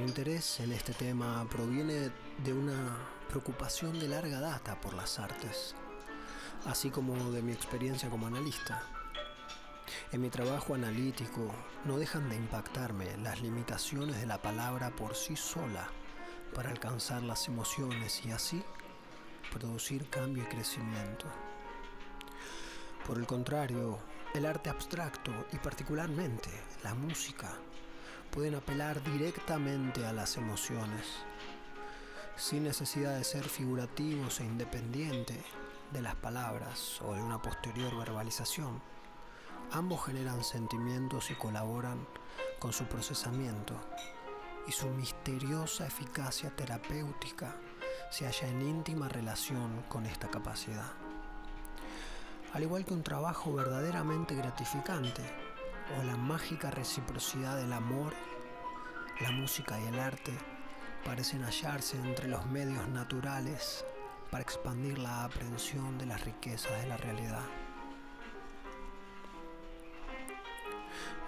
Mi interés en este tema proviene de una preocupación de larga data por las artes, así como de mi experiencia como analista. En mi trabajo analítico no dejan de impactarme las limitaciones de la palabra por sí sola para alcanzar las emociones y así producir cambio y crecimiento. Por el contrario, el arte abstracto y particularmente la música pueden apelar directamente a las emociones, sin necesidad de ser figurativos e independiente de las palabras o de una posterior verbalización. Ambos generan sentimientos y colaboran con su procesamiento y su misteriosa eficacia terapéutica se halla en íntima relación con esta capacidad. Al igual que un trabajo verdaderamente gratificante o la mágica reciprocidad del amor, la música y el arte parecen hallarse entre los medios naturales para expandir la aprehensión de las riquezas de la realidad.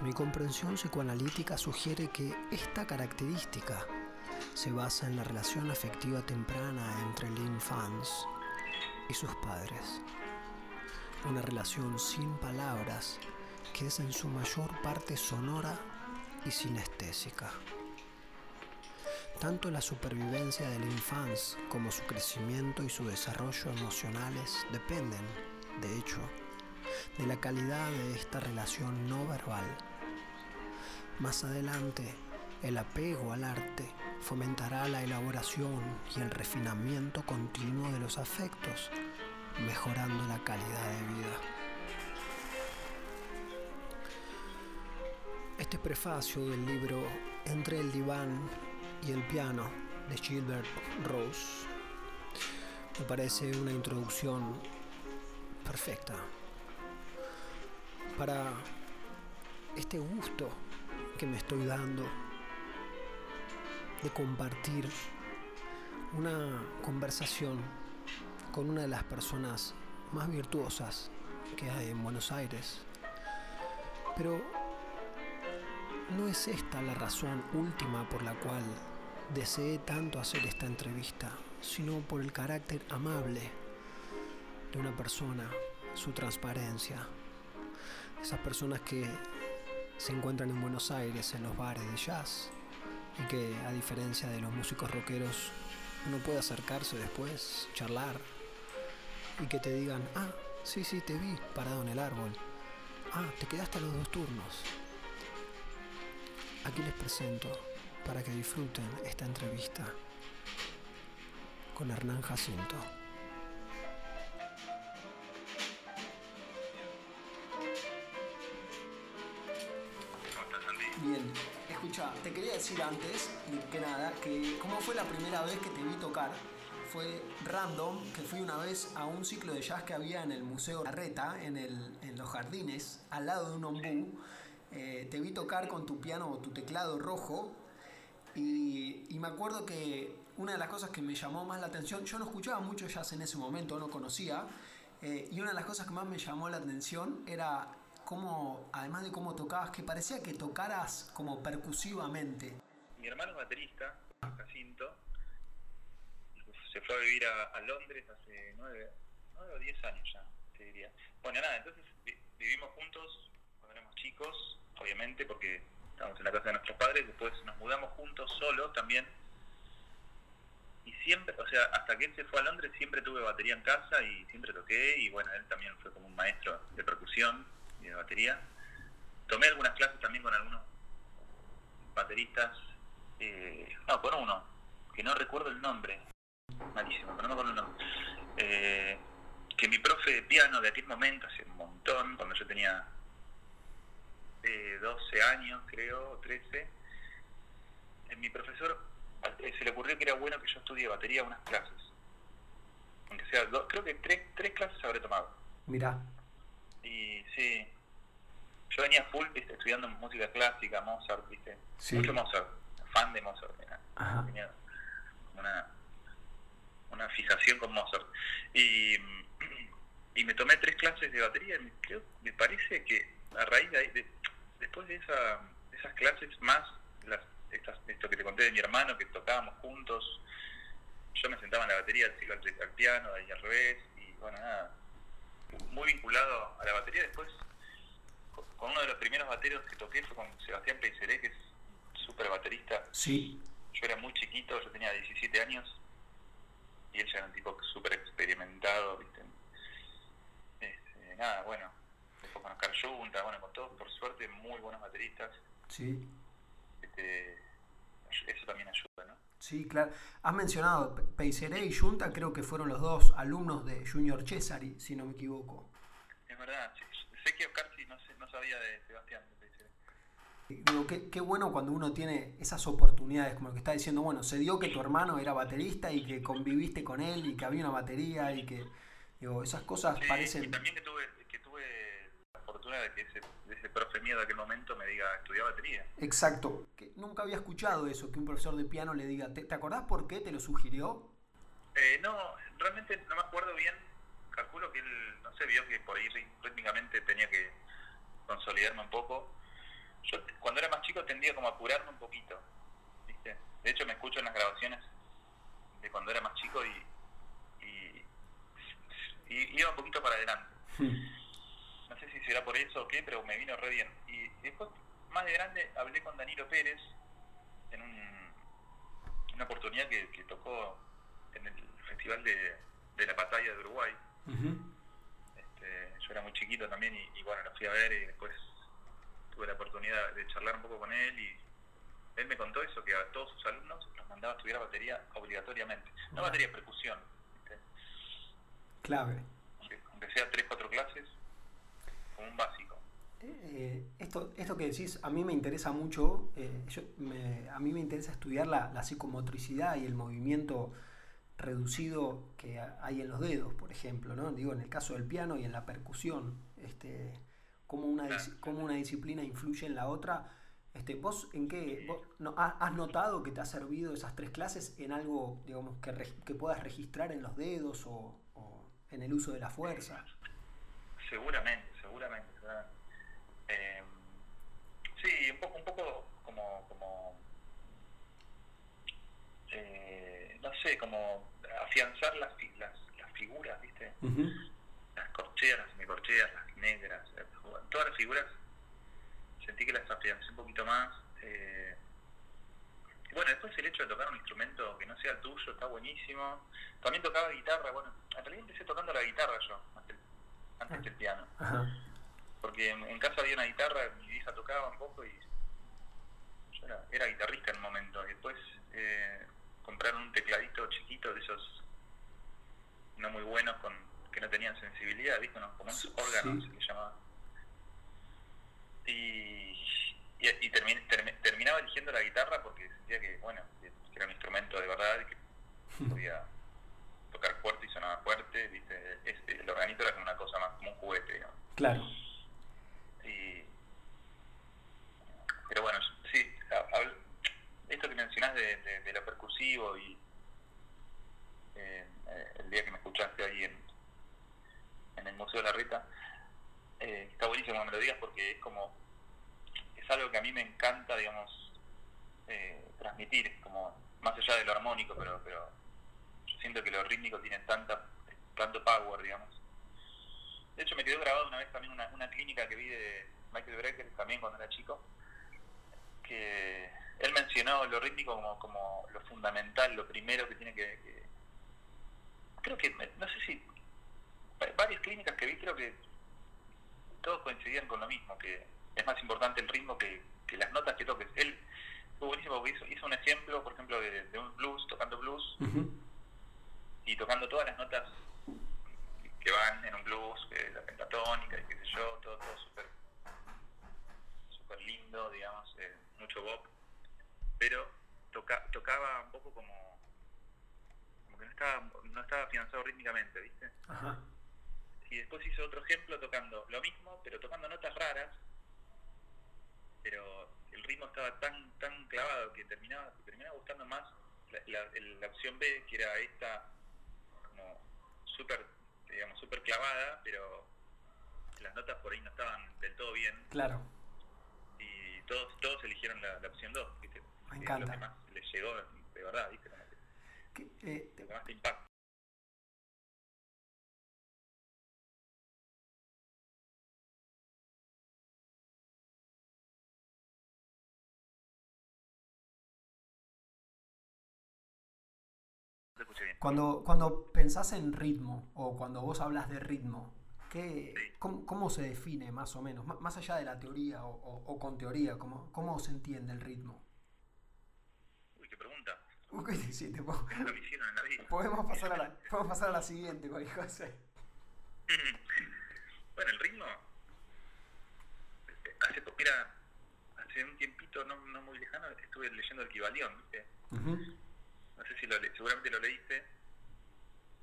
Mi comprensión psicoanalítica sugiere que esta característica se basa en la relación afectiva temprana entre el infans y sus padres. Una relación sin palabras que es en su mayor parte sonora y sinestésica. Tanto la supervivencia del infans como su crecimiento y su desarrollo emocionales dependen, de hecho, de la calidad de esta relación no verbal más adelante, el apego al arte fomentará la elaboración y el refinamiento continuo de los afectos, mejorando la calidad de vida. Este prefacio del libro Entre el diván y el piano de Gilbert Rose me parece una introducción perfecta para este gusto que me estoy dando de compartir una conversación con una de las personas más virtuosas que hay en Buenos Aires. Pero no es esta la razón última por la cual deseé tanto hacer esta entrevista, sino por el carácter amable de una persona, su transparencia. Esas personas que se encuentran en Buenos Aires en los bares de jazz y que a diferencia de los músicos rockeros uno puede acercarse después, charlar y que te digan, ah, sí, sí, te vi parado en el árbol, ah, te quedaste a los dos turnos. Aquí les presento para que disfruten esta entrevista con Hernán Jacinto. Bien, escucha, te quería decir antes que nada que cómo fue la primera vez que te vi tocar. Fue random, que fui una vez a un ciclo de jazz que había en el Museo Larreta, en, el, en los jardines, al lado de un ombú. Eh, te vi tocar con tu piano o tu teclado rojo y, me acuerdo que una de las cosas que me llamó más la atención, yo no escuchaba mucho jazz en ese momento, no conocía, eh, y una de las cosas que más me llamó la atención era cómo, además de cómo tocabas, que parecía que tocaras como percusivamente. Mi hermano es baterista, Jacinto, se fue a vivir a, Londres hace nueve, nueve o diez años ya, te diría. Bueno, nada, entonces vivimos juntos chicos, obviamente, porque estábamos en la casa de nuestros padres, después nos mudamos juntos solos también. Y siempre, o sea, hasta que él se fue a Londres, siempre tuve batería en casa y siempre toqué. Y bueno, él también fue como un maestro de percusión de batería. Tomé algunas clases también con algunos bateristas, eh, no, con uno, que no recuerdo el nombre, malísimo, pero no acuerdo el nombre. Eh, que mi profe de piano de aquel momento, hace un montón, cuando yo tenía eh, 12 años, creo, 13, eh, mi profesor eh, se le ocurrió que era bueno que yo estudie batería unas clases. Aunque sea, creo que tres, tres clases habré tomado. Mira. Y sí, yo venía full estudiando música clásica, Mozart, ¿viste? Mucho Mozart, fan de Mozart. Tenía una, una fijación con Mozart. Y, y me tomé tres clases de batería. Y creo, me parece que a raíz de, ahí, después de esa, esas clases más las esto que te conté de mi hermano, que tocábamos juntos. Yo me sentaba en la batería, él iba al, piano, ahí al revés, y bueno, nada, muy vinculado a la batería. Después, con uno de los primeros bateros que toqué fue con Sebastián Peiseré, que es súper baterista. Sí. Yo era muy chiquito, yo tenía 17 años, y él ya era un tipo súper experimentado, ¿viste? Este, nada, bueno, con Oscar Junta, bueno, con todos, por suerte, muy buenos bateristas. Sí. Este, eso también ayuda, ¿no? Sí, claro. Has mencionado Peiseré y Junta, creo que fueron los dos alumnos de Junior Cesari, si no me equivoco. Es verdad, sé que Oscar sí, no, sé, no sabía de Sebastián. Digo, qué, qué, bueno cuando uno tiene esas oportunidades, como lo que está diciendo, bueno, se dio que tu hermano era baterista y que conviviste con él y que había una batería y que, digo, esas cosas parecen... Y también que tuve, de que ese, ese profe mío de aquel momento me diga, estudiar batería. Exacto, que nunca había escuchado eso, que un profesor de piano le diga, ¿te, ¿te acordás por qué te lo sugirió? Eh, no, realmente no me acuerdo bien, calculo que él, no sé, vio que por ahí rítmicamente tenía que consolidarme un poco yo cuando era más chico tendía como a apurarme un poquito, ¿viste? De hecho me escucho en las grabaciones de cuando era más chico y, y, iba un poquito para adelante. Hmm. No sé si será por eso o qué, pero me vino re bien. Y, después, más de grande, hablé con Danilo Pérez en un, una oportunidad que, tocó en el Festival de, la Batalla de Uruguay. este, yo era muy chiquito también y, y bueno, lo fui a ver y después tuve la oportunidad de charlar un poco con él y él me contó eso, que a todos sus alumnos los mandaba a estudiar batería obligatoriamente. No batería, percusión. Clave. Aunque, sea tres, cuatro clases, como un básico. Eh, esto, esto que decís, a mí me interesa mucho, eh, yo, a mí me interesa estudiar la, la, psicomotricidad y el movimiento reducido que hay en los dedos, por ejemplo, ¿no? Digo, en el caso del piano y en la percusión. Este, cómo una, cómo una disciplina influye en la otra. Este, ¿Vos en qué no, has notado que te ha servido esas tres clases en algo digamos que, que puedas registrar en los dedos o, en el uso de la fuerza? Seguramente, seguramente. Eh, sí, un poco, un poco como, como eh, no sé, como afianzar las, las, las figuras, ¿viste? Las corcheas, las semicorcheas, las negras, todas las figuras sentí que las afiancé un poquito más. Eh, bueno, después el hecho de tocar un instrumento que no sea el tuyo está buenísimo. También tocaba guitarra, bueno, en realidad empecé tocando la guitarra yo, antes, antes del piano. Porque en, casa había una guitarra, mi hija tocaba un poco y yo era, guitarrista en un momento. Y después eh, compraron un tecladito chiquito de esos no muy buenos con que no tenían sensibilidad, ¿viste? como unos órganos se llamaba y, y, terminaba eligiendo la guitarra porque sentía que, bueno, que era un instrumento de verdad y que podía tocar fuerte y sonaba fuerte, ¿viste? Este, el organito era como una cosa más, como un juguete, digamos. Claro. Y, pero bueno, sí, esto que mencionás de, de, lo percusivo y eh, el día que me escuchaste ahí en, en el Museo de la Rita, eh, está buenísimo que me lo digas porque es como, es algo que a mí me encanta, digamos, eh, transmitir, como más allá de lo armónico, pero, pero yo siento que lo rítmico tiene tanta, tanto power, digamos. De hecho, me quedó grabado una vez también una, una clínica que vi de Michael Brecker, también cuando era chico, que él mencionó lo rítmico como, como lo fundamental, lo primero que tiene que creo que, no sé si, varias clínicas que vi, creo que todos coincidían con lo mismo, que es más importante el ritmo que, las notas que toques. Él fue buenísimo porque hizo, un ejemplo, por ejemplo, de, un blues, tocando blues, y tocando todas las notas que van en un blues, la pentatónica y qué sé yo, todo, todo súper super lindo, digamos, eh, mucho bop, pero toca, tocaba un poco como que no estaba, no estaba afianzado rítmicamente, ¿viste? Ajá y después hizo otro ejemplo tocando lo mismo, pero tocando notas raras, pero el ritmo estaba tan tan clavado que terminaba, terminaba gustando más la, la, opción B, que era esta como súper, digamos, súper clavada, pero las notas por ahí no estaban del todo bien. Claro. Y todos todos eligieron la, opción 2, Me Es encanta. lo que más les llegó, de verdad, ¿viste? Que, Que, eh, que te Cuando, cuando pensás en ritmo o cuando vos hablas de ritmo, ¿qué, cómo, cómo se define más o menos? M- Más allá de la teoría o, o- o con teoría, ¿cómo, ¿cómo se entiende el ritmo? Uy, qué pregunta. Ok, sí, te puedo- hicieron en la vida. podemos, pasar a la, podemos pasar a la siguiente, cualquier cosa. bueno, el ritmo. Hace, mira, hace un tiempito no, no muy lejano estuve leyendo el Kibalión, ¿viste? Ujú, No sé si lo le- seguramente lo leíste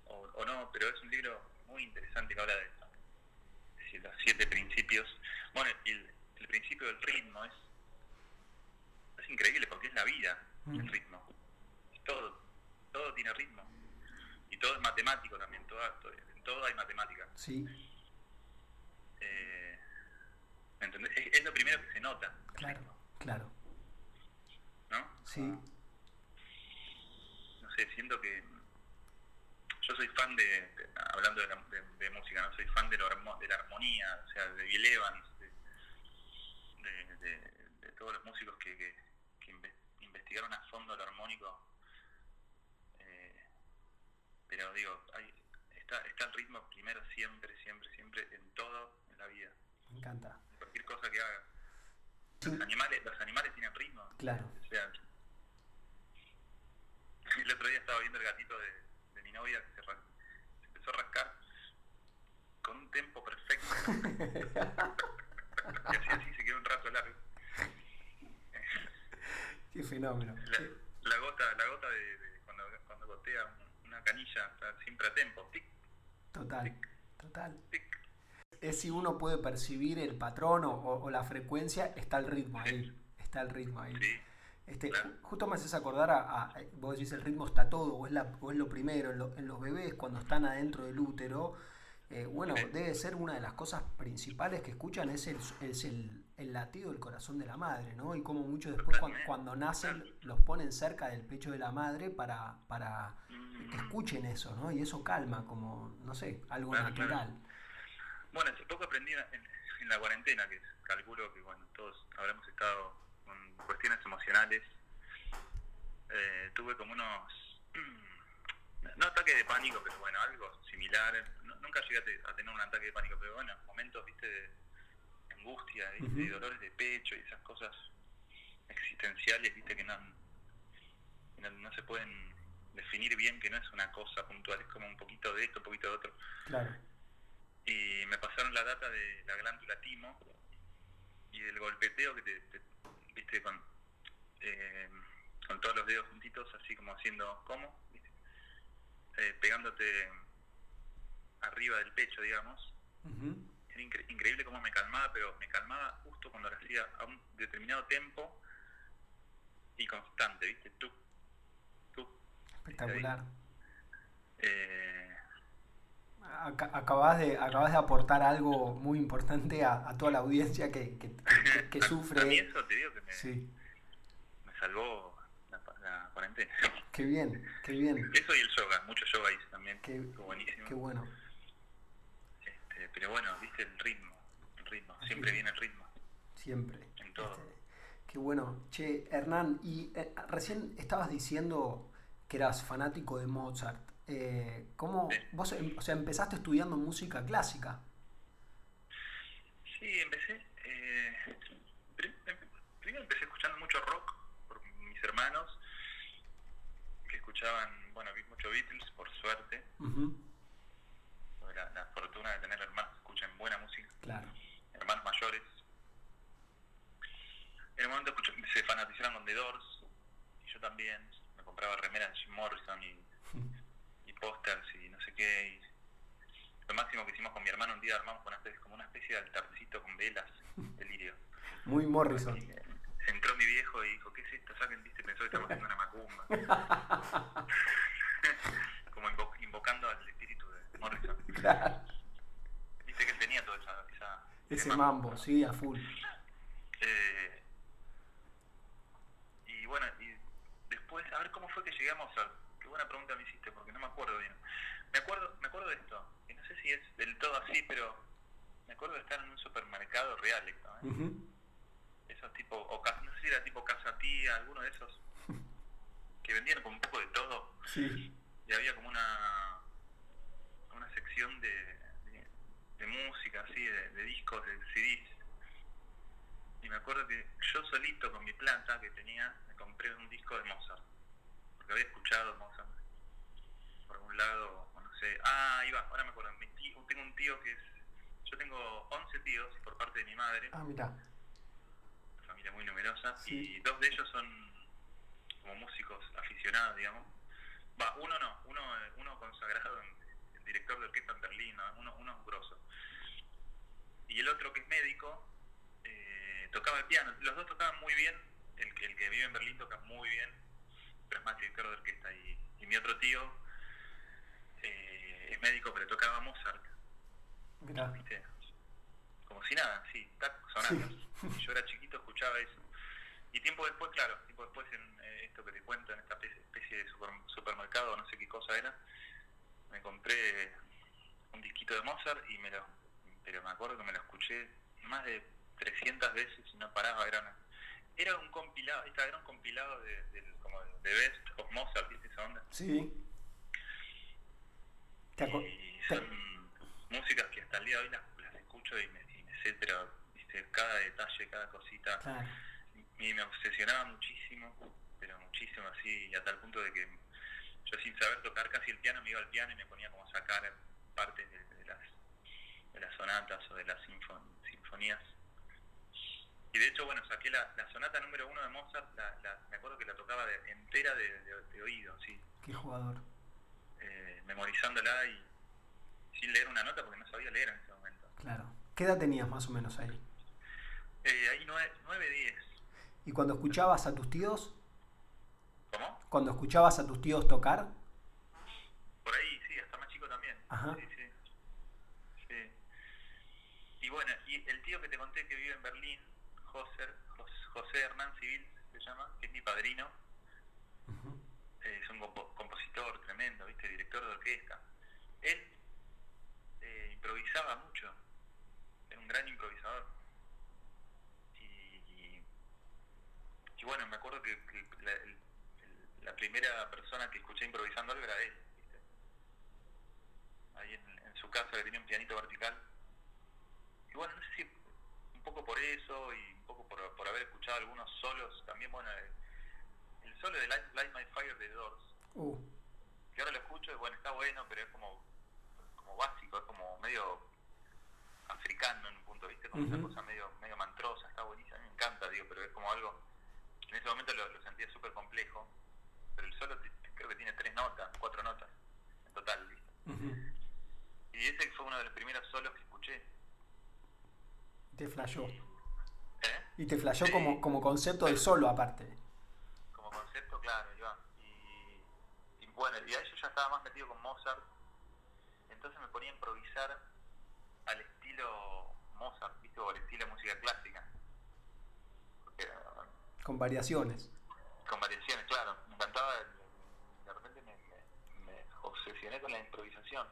o, o no, pero es un libro muy interesante que habla de, de los siete principios. Bueno, el, el principio del ritmo es, es increíble porque es la vida, Mm. el ritmo. Es todo, todo tiene ritmo. Y todo es matemático también, todo, todo- en todo hay matemática. Sí, Eh, ¿me entendés? Es, es lo primero que se nota, claro, ritmo, claro. ¿no? Sí, sé, siento que yo soy fan de, de- hablando de, la- de- de música, no soy fan de, lo de la armonía, o sea, de Bill Evans, de, todos los músicos que, que- que inve- investigaron a fondo lo armónico. Eh, pero digo, hay, está, está el ritmo primero siempre, siempre, siempre, en todo en la vida, me encanta. cualquier cosa que haga. Los animales, los animales tienen ritmo. claro. O sea, el otro día estaba viendo el gatito de, de mi novia que se, empezó a rascar con un tempo perfecto. y así, así se quedó un rato largo. Qué fenómeno. La, la gota, la gota de, de cuando, cuando gotea una canilla siempre a tempo. Tic, Total, total. tic. Es si uno puede percibir el patrón o, o- o la frecuencia, está el ritmo ahí. Está el ritmo ahí. Sí, Este, justo me haces acordar a, a- vos decís el ritmo está todo, o es, la, o es lo primero, en, lo- en los bebés cuando están adentro del útero, eh, bueno, debe ser una de las cosas principales que escuchan es el, es el, el latido del corazón de la madre, ¿no? Y como mucho después cuando, nacen los ponen cerca del pecho de la madre para, para que Mm, escuchen eso, ¿no? Y eso calma, como, no sé, algo Claro, claro. natural. Bueno, hace poco aprendí en, en la cuarentena, que calculo que bueno, todos habremos estado con cuestiones emocionales. Eh, tuve como unos, no ataques de pánico, pero bueno, algo similar. No- nunca llegué a, te- a tener un ataque de pánico, pero bueno, momentos, viste, de angustia, ¿viste? Y dolores de pecho y esas cosas existenciales, viste, que no, no, no se pueden definir bien, que no es una cosa puntual, es como un poquito de esto, un poquito de otro Claro. y me pasaron la data de la glándula timo y del golpeteo que te, te- viste con eh, con todos los dedos juntitos así como haciendo como ¿Viste? Eh, pegándote arriba del pecho digamos Ujú. era incre- increíble cómo me calmaba pero me calmaba justo cuando lo hacía a un determinado tiempo y constante viste tú tú Espectacular. eh, Acabas de, acabas de aportar algo muy importante a, a toda la audiencia que, que- que- que sufre. eso te digo que me, Sí, me salvó la, la cuarentena qué bien, qué bien, Eso y el yoga, mucho yoga hice también, Qué- buenísimo. qué bueno. Este, pero bueno, viste el ritmo, el ritmo, siempre viene el ritmo, Siempre. en todo. Este, qué bueno. Che, Hernán, y eh, recién estabas diciendo que eras fanático de Mozart. Eh, ¿Cómo vos, em- o sea, empezaste estudiando música clásica? Sí, empecé, eh, em- primero empecé escuchando mucho rock por mis hermanos, que escuchaban, bueno, vi mucho Beatles, por suerte, la, la fortuna de tener hermanos que escuchan buena música, Claro. hermanos mayores. En un momento escuché- se fanatizaron con The Doors, y yo también, me compraba remeras de Jim Morrison y y pósters y no sé qué. Y lo máximo que hicimos con mi hermano un día armamos una especie, como una especie de altarcito con velas, delirio. Muy Morrison. Y, eh, entró mi viejo y dijo, ¿qué es esto? Saquen, viste, pensó que estamos haciendo una macumba. como invo- invocando al espíritu de Morrison. Claro. Viste que él tenía toda esa... esa Ese mambo, sí, a full. Eh, y bueno, y buena pregunta me hiciste porque no me acuerdo bien. Me acuerdo, me acuerdo de esto, que no sé si es del todo así, pero me acuerdo de estar en un supermercado real, esto. ¿eh? Esos tipo, o no sé si era tipo Casa Tía, alguno de esos, que vendían como un poco de todo. Sí. Y había como una, una sección de, de, música, así, de, de discos, de CDs. Y me acuerdo que yo solito con mi planta que tenía, me compré un disco de Mozart porque había escuchado Mozart por algún lado no sé ah ahí va ahora me acuerdo mi tío- tengo un tío que es yo tengo 11 tíos por parte de mi madre Ah, mira. una familia muy numerosa, Sí. y dos de ellos son como músicos aficionados, digamos. Va, uno no, uno, uno consagrado en, en director de orquesta en Berlín, ¿no? uno, uno es grosso. Y el otro que es médico, eh, tocaba el piano. Los dos tocaban muy bien, el, que- el que vive en Berlín toca muy bien, es más director de orquesta. Y, y mi otro tío eh, es médico, pero tocaba Mozart. Como si nada, sí, tac, sonatas. Y Yo era chiquito, escuchaba eso. Y tiempo después, claro, tiempo después en eh, esto que te cuento, en esta especie, especie de super- supermercado, no sé qué cosa era, me compré un disquito de Mozart y me lo, pero me acuerdo que me lo escuché más de 300 veces y no paraba, era una- era un compilado, esta era un compilado de, como de Best of Mozart, ¿viste esa onda? Sí. ¿Te aco- y son músicas que hasta el día de hoy las, las escucho y me, y me sé, pero viste, cada detalle, cada cosita, Claro. y me obsesionaba muchísimo, pero muchísimo así, y a tal punto de que yo sin saber tocar casi el piano me iba al piano y me ponía como a sacar partes de, de las, de las sonatas o de las sinfon- sinfonías. Y de hecho, bueno, saqué la, la sonata número uno de Mozart, la, la- me acuerdo que la tocaba de- entera de, de- de oído, sí, Qué jugador. eh, memorizándola y sin leer una nota porque no sabía leer en ese momento. Claro. ¿Qué edad tenías más o menos ahí? Eh, ahí 9, 10. ¿Y cuando escuchabas a tus tíos? ¿Cómo? Cuando escuchabas a tus tíos tocar? Por ahí, sí, hasta más chico también. Ajá. Sí, sí. Sí. Y bueno, y el tío que te conté que vive en Berlín, José, Jos- José Hernán Civil se llama, que es mi padrino, eh, es un compo- compositor tremendo, ¿viste? Director de orquesta. Él eh, improvisaba mucho, era un gran improvisador. Y, y, y bueno, me acuerdo que, que la, el- el- la primera persona que escuché improvisando algo era él, ¿viste? Ahí en, en su casa que tenía un pianito vertical. Y bueno, no sé si poco por eso y un poco por, por haber escuchado algunos solos, también bueno, el, el solo de Light, Light My Fire de The Doors, Uh, que ahora lo escucho y bueno, está bueno, pero es como, como básico, es como medio africano en un punto, ¿viste? Como Ujú. una cosa medio, medio mantrosa, está buenísima, a mí me encanta, digo, pero es como algo, en ese momento lo, lo sentía súper complejo, pero el solo creo que tiene tres notas, cuatro notas en total, ¿viste? Y ese fue uno de los primeros solos que escuché. Te flashó. ¿Eh? Y te flashó Sí. como, como concepto del solo aparte. como concepto, claro, Iván. Y, y bueno, y ahí yo ya estaba más metido con Mozart, entonces me ponía a improvisar al estilo Mozart, ¿viste? O al estilo música clásica. Porque, Con variaciones. con variaciones, claro. Me encantaba, de repente me, me- me obsesioné con la improvisación,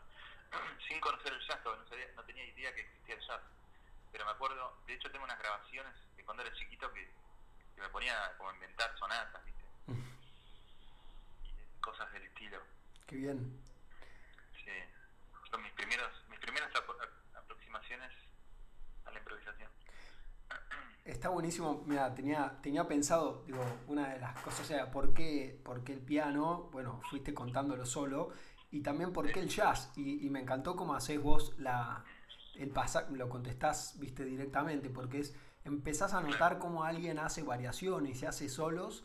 sin conocer el jazz, porque no, sabía- no tenía idea que existía el jazz. Pero me acuerdo, de hecho tengo unas grabaciones de cuando era chiquito que, que me ponía como a inventar sonatas, ¿viste? Y cosas del estilo. Qué bien. Sí. Son mis primeros, mis primeras apro- aproximaciones a la improvisación. Está buenísimo. Mira, tenía, tenía pensado, digo, una de las cosas, o sea, ¿por qué, por qué el piano? Bueno, fuiste contándolo solo. Y también por qué el jazz. Y, y me encantó cómo hacés vos la, el pasaje, lo contestás, viste, directamente, porque es, empezás a notar cómo alguien hace variaciones y se hace solos.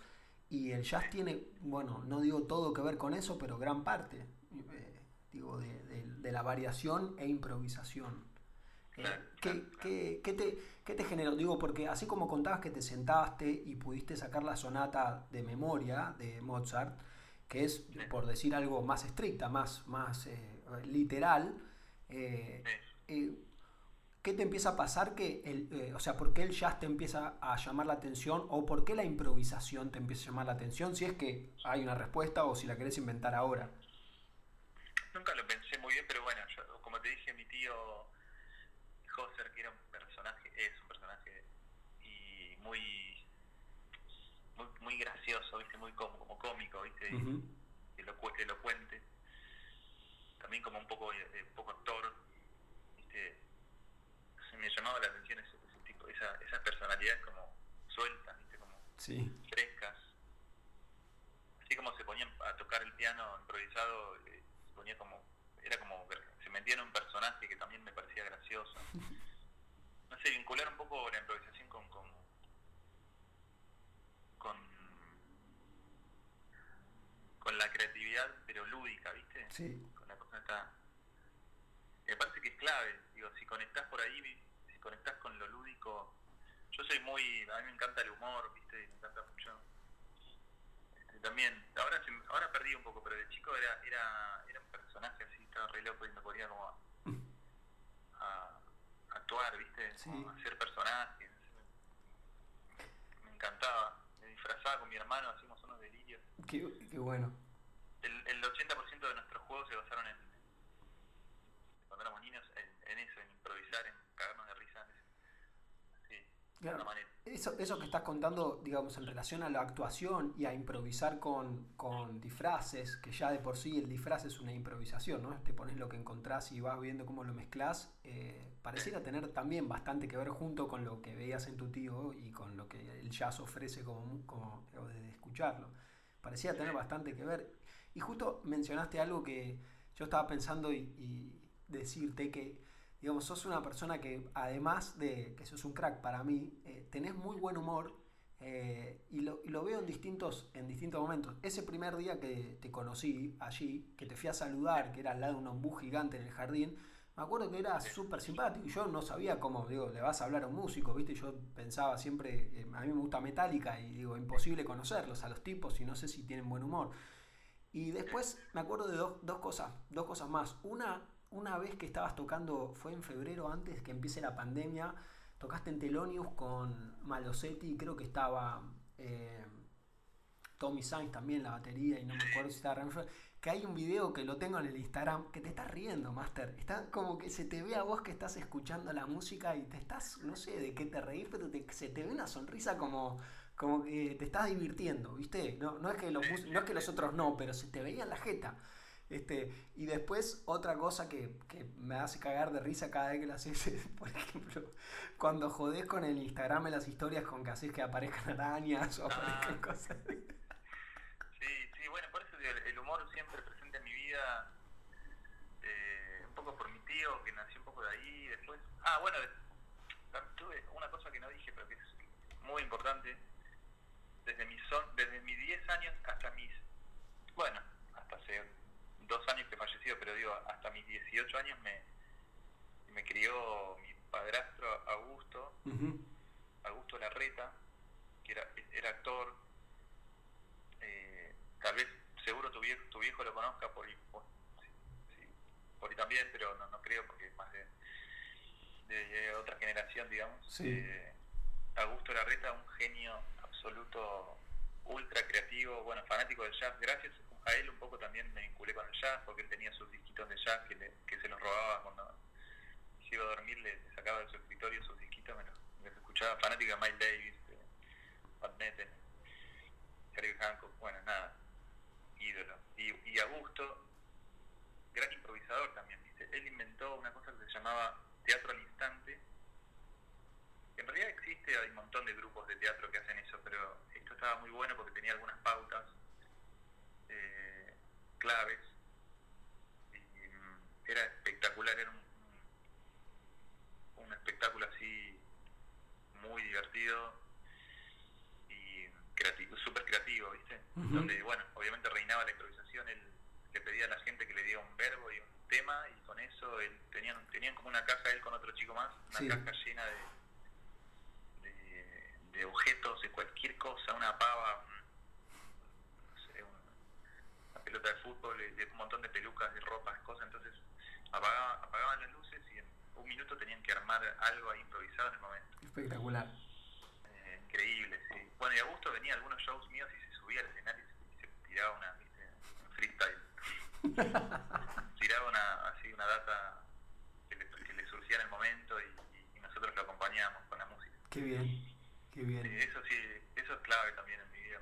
Y el jazz tiene, bueno, no digo todo que ver con eso, pero gran parte, eh, digo, de, de- de la variación e improvisación. Eh, ¿qué, qué- qué te, qué te generó? Digo, porque así como contabas que te sentaste y pudiste sacar la sonata de memoria de Mozart, que es, por decir algo más estricta, más, más eh, literal, eh. Eh, ¿qué te empieza a pasar que, el, eh, o sea, por qué el jazz te empieza a llamar la atención o por qué la improvisación te empieza a llamar la atención? Si es que hay una respuesta o si la querés inventar ahora. Nunca lo pensé muy bien, pero bueno, yo, como te dije, mi tío Hosser, que era un personaje, es un personaje y muy muy, muy gracioso, ¿viste? Muy como, como cómico, ¿viste? Ujú. Elocu- elocuente. También como un poco, eh, un poco actor, ¿viste? Se me llamaba la atención ese, ese tipo, esa, esas personalidades como sueltas, ¿viste? Como Sí. frescas. Así como se ponían a tocar el piano improvisado, eh, se ponía como, era como, se metía en un personaje que también me parecía gracioso. No sé, vincular un poco la improvisación con, con, con, con la creatividad, pero lúdica, ¿viste? Sí. Con la cosa está... Me parece que es clave, digo, si conectás por ahí, conectás con lo lúdico, yo soy muy, a mí me encanta el humor, ¿viste? Me encanta mucho. Este, también, ahora ahora perdí un poco, pero de chico era, era, era un personaje así, estaba re loco y me ponía como a, a actuar, ¿viste? Sí. Como a hacer personajes. Me encantaba. Me disfrazaba con mi hermano, hacíamos unos delirios. Qué, qué bueno. El, el 80% de nuestros juegos se basaron en, cuando éramos niños, en, en eso, en improvisar, en cagarnos de risa. Sí, de Claro. alguna manera. Eso, eso que estás contando, digamos, en relación a la actuación y a improvisar con, con disfraces, que ya de por sí el disfraz es una improvisación, ¿no? Te pones lo que encontrás y vas viendo cómo lo mezclas, eh, pareciera tener también bastante que ver junto con lo que veías en tu tío y con lo que el jazz ofrece como, como de escucharlo. Parecía tener bastante que ver. Y justo mencionaste algo que yo estaba pensando y decirte que digamos, sos una persona que además de que sos un crack para mí, eh, tenés muy buen humor eh, y, lo, y lo veo en distintos, en distintos momentos. Ese primer día que te conocí allí, que te fui a saludar, que era al lado de un ombú gigante en el jardín, me acuerdo que era súper simpático y yo no sabía cómo, digo, le vas a hablar a un músico, ¿viste? Yo pensaba siempre, eh, a mí me gusta Metallica y digo, imposible conocerlos a los tipos y no sé si tienen buen humor. Y después me acuerdo de dos, dos cosas, dos cosas más. Una, una vez que estabas tocando, fue en febrero antes que empiece la pandemia, tocaste en Telonius con Malosetti, creo que estaba eh, Tommy Sainz también la batería y no me acuerdo si estaba Ramón, que hay un video que lo tengo en el Instagram que te estás riendo, Master. Está como que se te ve a vos que estás escuchando la música y te estás, no sé de qué te reís, pero se te ve una sonrisa como, como que te estás divirtiendo, ¿viste? No, no, es que los, no es que los otros no, pero se te veía la jeta. Este, y después otra cosa que, que me hace cagar de risa cada vez que lo haces es, por ejemplo, cuando jodés con el Instagram en las historias con que haces que aparezcan arañas o aparezcan Ah. cosas. Sí, sí, bueno, por eso el, el humor siempre presente en mi vida, eh, un poco por mi tío, que nació un poco de ahí, después... Ah, bueno, tuve una cosa que no dije, pero que es muy importante, desde mis, son, desde mis 10 años hasta mis... Dos años que falleció, pero digo, hasta mis 18 años me, me crió mi padrastro Augusto. Augusto Larreta, que era, era actor. eh, tal vez, seguro tu viejo, tu viejo lo conozca por, por, sí, por ahí también, pero no, no creo porque es más de, de otra generación, digamos. Sí. Eh, Augusto Larreta, un genio absoluto, ultra creativo, bueno, fanático del jazz. Gracias a él un poco también me vinculé con el jazz, porque él tenía sus disquitos de jazz que, le- que se los robaba cuando iba a dormir, le, sacaba de su escritorio sus disquitos, me los, escuchaba, fanático de Miles Davis, de Pat Metheny, Herbie Hancock, bueno, nada, ídolo. Y, y Augusto, gran improvisador también, ¿viste? él inventó una cosa que se llamaba teatro al instante, en realidad existe, hay un montón de grupos de teatro que hacen eso, pero esto estaba muy bueno porque tenía algunas pautas claves y mm, era espectacular, era un, un espectáculo así muy divertido y creativo, súper creativo, ¿viste? Donde, bueno, obviamente reinaba la improvisación, él le pedía a la gente que le diera un verbo y un tema y con eso él, tenían, tenían como una caja él con otro chico más, una Sí. caja llena de, de, de objetos, de cualquier cosa, una pava, un- no sé, un- una pelota de fútbol, de, de un montón de pelucas, de ropas, cosas, entonces apagaban, apagaban las luces y en un minuto tenían que armar algo ahí improvisado en el momento. Espectacular. Eh, increíble, sí. Bueno, y Augusto venía a algunos shows míos y se subía al escenario y se, y tiraba una, ¿viste? un freestyle. tiraba una, así, una data que le, que le surgía en el momento y Qué bien, qué bien. eso sí, eso es clave también en mi vida.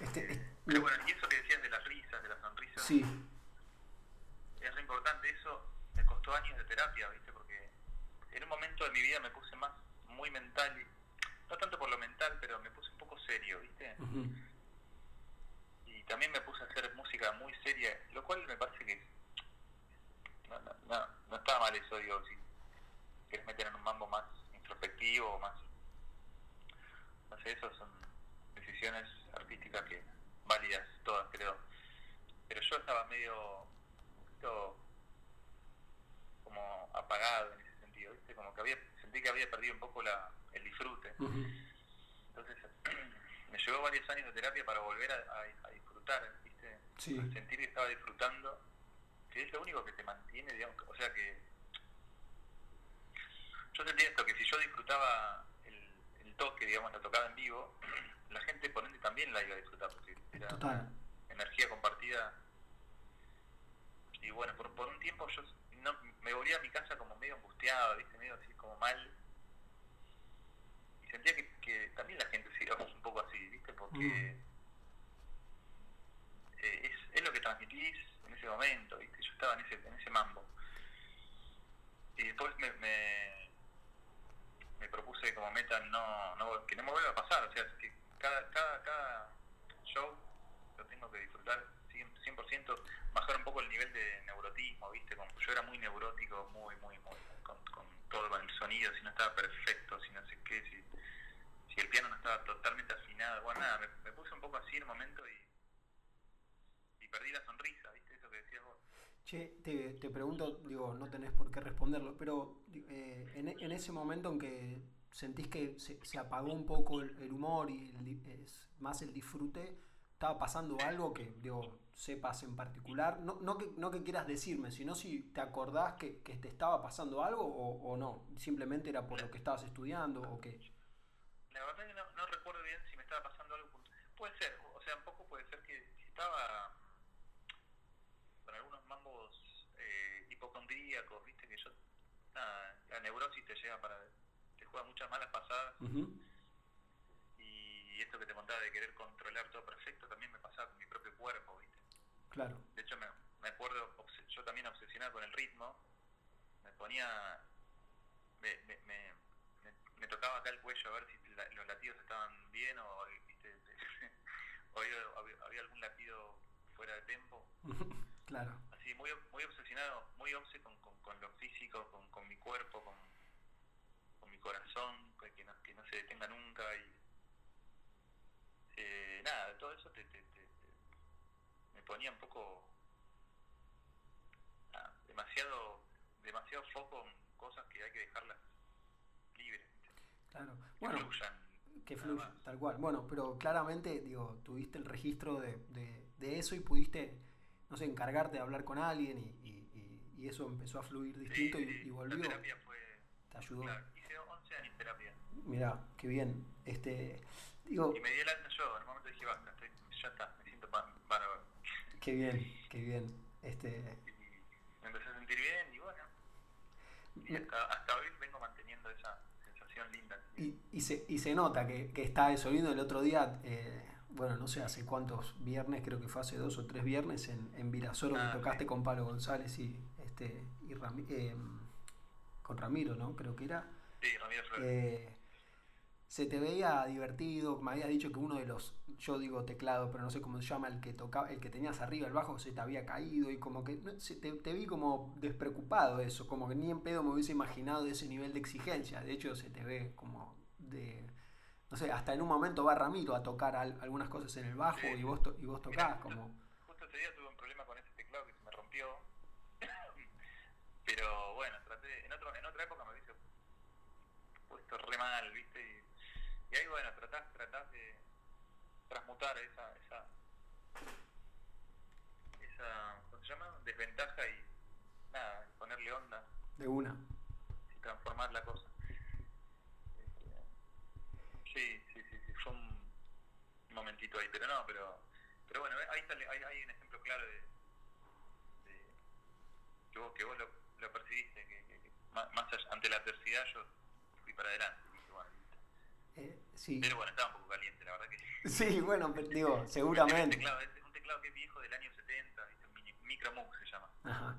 Este, eh, pero bueno, y eso que decías de las risas, de las sonrisas. Sí. Es re importante, eso me costó años de terapia, ¿viste? Porque en un momento de mi vida me puse más muy mental, y, no tanto por lo mental, pero me puse un poco serio, ¿viste? Y también me puse a hacer música muy seria, lo cual me parece que no, no, no, no estaba mal eso, digo, si quieres meter en un mambo más introspectivo, más, no sé, eso son decisiones artísticas que válidas todas, creo. Pero yo estaba medio, un poquito como apagado en ese sentido, ¿viste? Como que había, sentí que había perdido un poco la, el disfrute. Entonces, me llevó varios años de terapia para volver a, disfrutar, ¿viste? sentir que estaba disfrutando, que es lo único que te mantiene, digamos, o sea que yo sentí esto, que si yo disfrutaba el, el toque, digamos, la tocada en vivo, la gente por ende también la iba a disfrutar, porque era energía compartida. Y bueno, por, por un tiempo yo me volví a mi casa como medio angustiado, ¿viste? medio así como mal. Y sentía que, que también la gente se iba un poco así, ¿viste? Porque mm. eh, es, es lo que transmitís en ese momento, ¿viste? Yo estaba en ese, en ese mambo. Y después me, me, me propuse como meta no, no, que no me vuelva a pasar, o sea, que cada, cada, cada show lo tengo que disfrutar 100%, bajar un poco el nivel de neurotismo, ¿viste? Como yo era muy neurótico, muy, muy, muy, con, con todo, el sonido, si no estaba perfecto, si no sé qué, si, si el piano no estaba totalmente afinado, bueno, nada, me, puse un poco así en un momento y, perdí la sonrisa, ¿viste? Eso que decías vos. Che, te, te pregunto, digo, no tenés por qué responderlo, pero eh, en, en ese momento en que sentís que se, se apagó un poco el, el humor y el, es más el disfrute, estaba pasando algo que, digo, sepas en particular, no, no, que, no que quieras decirme, sino si te acordás que, que te estaba pasando algo o, o, no, simplemente era por lo que estabas estudiando o qué. La verdad que no, no recuerdo bien si me estaba pasando algo. Puede ser, o sea, un poco puede ser que si estaba con algunos mambos eh, hipocondríacos, viste que yo, nada, la neurosis te llega para, te juega muchas malas pasadas y esto que te contaba de querer controlar todo perfecto también me pasaba con mi. Claro. De hecho, me, me acuerdo, yo también obsesionado con el ritmo, me ponía, me, me, me, me tocaba acá el cuello a ver si los latidos estaban bien o, ¿viste? o había, había, algún latido fuera de tempo. claro. Así, muy, muy obsesionado, muy obse con, con, con lo físico, con, con mi cuerpo, con, con mi corazón, que no, que no se detenga nunca y eh, nada, todo eso te, te, te, ponía un poco nada, demasiado demasiado foco en cosas que hay que dejarlas libres. Claro, que fluyan. Que fluyan, tal cual. Bueno, pero claramente, digo, tuviste el registro de, de, de, eso y pudiste, no sé, encargarte de hablar con alguien y, y, y eso empezó a fluir distinto sí, y, volvió. La terapia fue, te ayudó. Claro, hice 11 años de terapia. Mira, qué bien. Este, Digo, y me di el alta yo, en el momento dije, basta, estoy, ya está. Qué bien, qué bien. Este... Me empecé a sentir bien y bueno, y hasta, hasta hoy vengo manteniendo esa sensación linda. Y, y, se, y se nota que, que está eso lindo el otro día, eh, bueno, no sé hace cuántos viernes, creo que fue hace dos o tres viernes en, en Virasoro ah, que tocaste sí. con Pablo González y, este, y eh, con Ramiro, ¿no? Creo que era. Sí, Ramiro Flores. Eh, se te veía divertido, me habías dicho que uno de los, yo digo teclado, pero no sé cómo se llama, el que tocaba, el que tenías arriba, el bajo, se te había caído y como que te, te, vi como despreocupado eso, como que ni en pedo me hubiese imaginado ese nivel de exigencia, de hecho se te ve como de, no sé, hasta en un momento va Ramiro a tocar al, algunas cosas en el bajo sí. y, vos to, y vos tocás como... Justo ese día tuve un problema con ese teclado que se me rompió, pero bueno, traté, en, otro, en otra época me hubiese puesto re mal, viste, y ahí, bueno, tratás, tratás de transmutar esa, esa, esa, ¿cómo se llama? Desventaja y, nada, ponerle onda. De una. Y transformar la cosa. Sí, sí, sí, sí, fue un momentito ahí, pero no, pero, pero bueno, ahí está, hay, hay un ejemplo claro de, de que vos, que vos lo, lo percibiste, que, que, que más, más allá, ante la adversidad yo fui para adelante. Eh, sí. Pero bueno, estaba un poco caliente, la verdad que Sí, bueno, pero digo, Un seguramente. teclado, es un teclado que es viejo del año 70, ¿viste? un mini, micro Moog se llama. Ajá.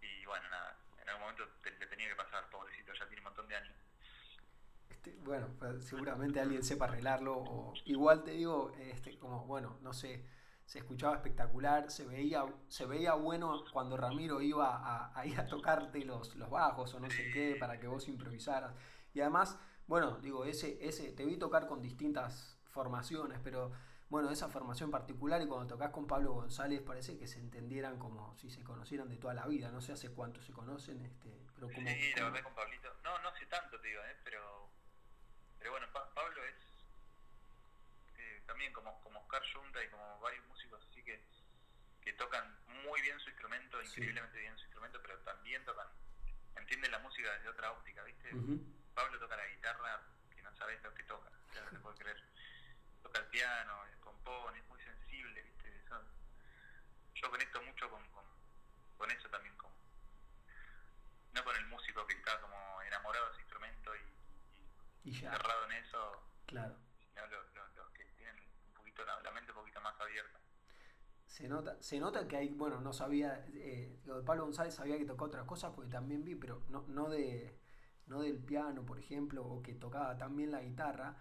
Y bueno, nada, en algún momento te- tenía que pasar, pobrecito, ya tiene un montón de años. Este, bueno, pues, seguramente alguien sepa arreglarlo. O igual te digo, este, como, bueno, no sé, se escuchaba espectacular, se veía, se veía bueno cuando Ramiro iba a, a ir a tocarte los, los bajos o no sé qué para que vos improvisaras. Y además, bueno, digo, ese, ese, te vi tocar con distintas formaciones, pero bueno, esa formación particular y cuando tocas con Pablo González parece que se entendieran como si se conocieran de toda la vida, no sé hace cuánto se conocen, este, pero como... sí, la verdad con Pablito. No, no sé tanto, te digo, ¿eh? pero, pero bueno, Pa- Pablo es eh, también como, como Oscar Junta y como varios músicos así que, que tocan muy bien su instrumento, Sí. increíblemente bien su instrumento, pero también tocan, entienden la música desde otra óptica, ¿viste? Ujú. Pablo toca la guitarra que no sabes lo que toca, o sea, no se puede creer. Toca el piano, compone, es muy sensible, ¿viste? Eso- yo conecto mucho con, con, con eso también, con, no con el músico que está como enamorado de su instrumento y, Y y cerrado en eso, claro. sino los, los, los que tienen un poquito la, la mente un poquito más abierta. Se nota, se nota que hay, bueno, no sabía, eh, Pablo González sabía que tocaba otras cosas porque también vi, pero no, no de no del piano, por ejemplo, o que tocaba también la guitarra,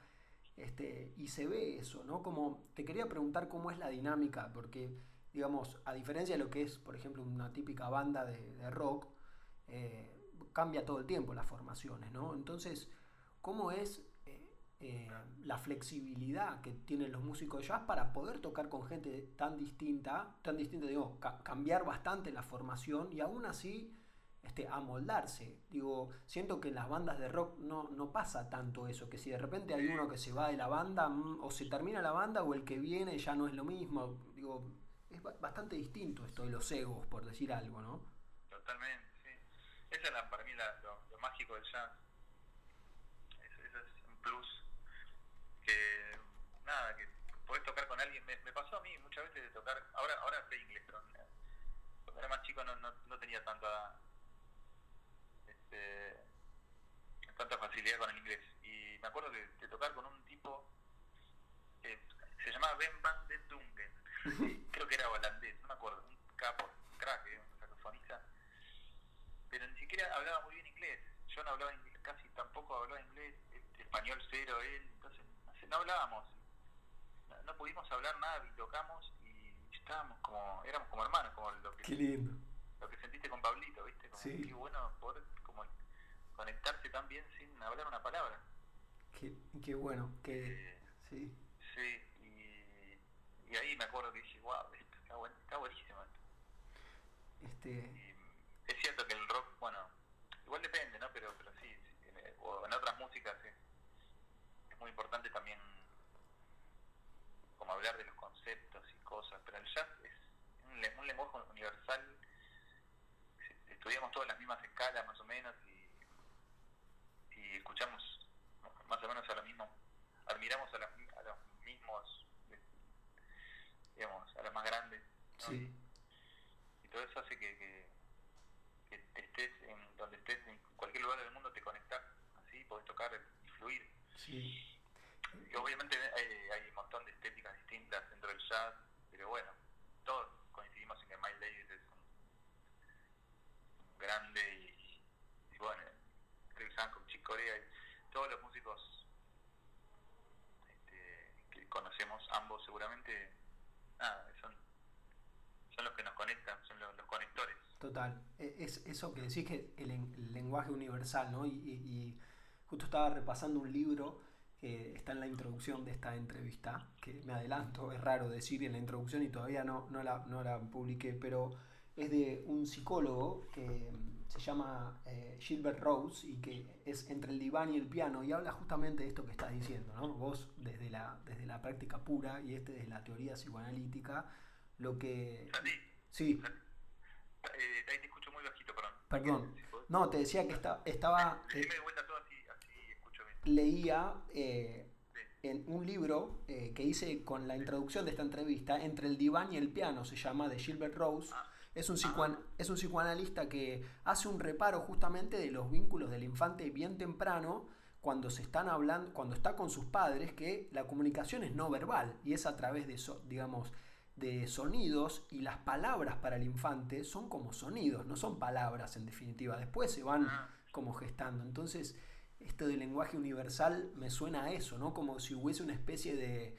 este, y se ve eso, ¿no? Como te quería preguntar cómo es la dinámica, porque, digamos, a diferencia de lo que es, por ejemplo, una típica banda de, rock, eh, cambia todo el tiempo las formaciones, ¿no? Entonces, ¿cómo es eh, eh, la flexibilidad que tienen los músicos de jazz para poder tocar con gente tan distinta, tan distinta, digo, ca- cambiar bastante la formación y aún así este, amoldarse? Digo, siento que en las bandas de rock no, no pasa tanto eso, que si de repente hay uno que se va de la banda, mm, o se termina la banda, o el que viene ya no es lo mismo. Digo, es ba- bastante distinto esto de los egos, por decir algo, ¿no? Totalmente, sí. Esa es la, para mí la, lo, mágico del jazz. Ese es un plus que, nada, que podés tocar con alguien. Me, me pasó a mí muchas veces de tocar, ahora ahora sé inglés, pero eh, cuando era más chico no, no, no tenía tanta este, tanta facilidad con el inglés. Y me acuerdo que de tocar con un tipo que se llamaba Ben Van den Dungen, creo que era holandés, no me acuerdo, un capo, un crack, eh, un saxofonista, pero ni siquiera hablaba muy bien inglés. Yo no hablaba inglés, casi tampoco hablaba inglés, este, español cero él, entonces no, hablábamos, no, no pudimos hablar nada, y tocamos y estábamos como, éramos como hermanos, como lo que, lindo. lo que sentiste con Pablito, ¿viste? Como, Sí. Qué bueno poder conectarse tan bien sin hablar una palabra. Qué, qué bueno, que Eh, sí. Sí, y, y ahí me acuerdo que dije, wow, esto está, buen, está buenísimo. esto". Este, Y es cierto que el rock, bueno, igual depende, ¿no? Pero, pero sí, sí, en, o en otras músicas es, es muy importante también como hablar de los conceptos y cosas, pero el jazz es un, le- un lenguaje universal, estudiamos todas las mismas escalas más o menos y, y escuchamos más o menos a lo mismo, admiramos a, mi- a los mismos, eh, digamos, a los más grandes. ¿no? sí. y todo eso hace que, que, que te estés en donde estés, en cualquier lugar del mundo te conectas, así podés tocar y fluir. Sí. Y obviamente hay, hay un montón de estéticas distintas dentro del jazz, pero bueno, todos coincidimos en que Miles Davis es un, grande y bueno, Chris Hancock, Chick Todos los músicos este, que conocemos ambos seguramente, son, son los que nos conectan, son los, conectores. Total. E- Es eso que decís que el, el lenguaje universal, ¿no? Y, y- justo estaba repasando un libro que está en la introducción de esta entrevista, que me adelanto, es raro decir en la introducción y todavía no, no, la, no la publiqué, pero es de un psicólogo que se llama eh, Gilbert Rose y que es entre el diván y el piano y habla justamente de esto que estás diciendo, ¿no? Vos desde la, desde la práctica pura y este desde la teoría psicoanalítica, lo que... Sí, eh, ahí te escucho muy bajito, perdón. Perdón. No, te decía que esta- estaba. eh, Decime de vuelta todo así, así escucho bien. leía eh, en un libro eh, que hice con la introducción de esta entrevista, Entre el diván y el piano, se llama, de Gilbert Rose, Ah. Es un, es un psicoanalista que hace un reparo justamente de los vínculos del infante bien temprano cuando se están hablando, cuando está con sus padres, que la comunicación es no verbal y es a través de, digamos, de sonidos y las palabras para el infante son como sonidos, no son palabras en definitiva. Después se van ah. como gestando. Entonces, esto del lenguaje universal me suena a eso, ¿no? Como si hubiese una especie de,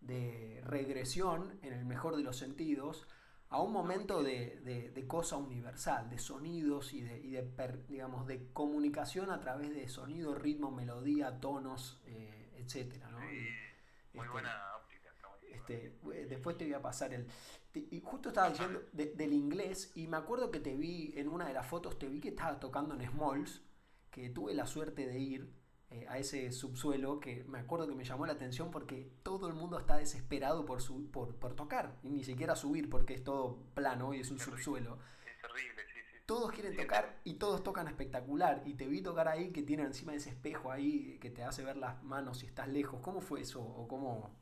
de regresión, en el mejor de los sentidos, a un momento de, cosa universal, de sonidos y de, de digamos, de comunicación a través de sonido, ritmo, melodía, tonos, eh, etcétera, ¿no? muy este, buena óptica. Este, eh, después te voy a pasar el... y justo estaba diciendo del inglés y me acuerdo que te vi en una de las fotos, te vi que estabas tocando en Smalls, que tuve la suerte de ir eh, a ese subsuelo que me acuerdo que me llamó la atención porque todo el mundo está desesperado por, su, por, por tocar, y ni siquiera subir porque es todo plano y es un subsuelo. Es terrible, sí, sí. Todos quieren tocar y todos tocan espectacular. Y te vi tocar ahí que tiene encima ese espejo ahí que te hace ver las manos si estás lejos. ¿Cómo fue eso? ¿O cómo...?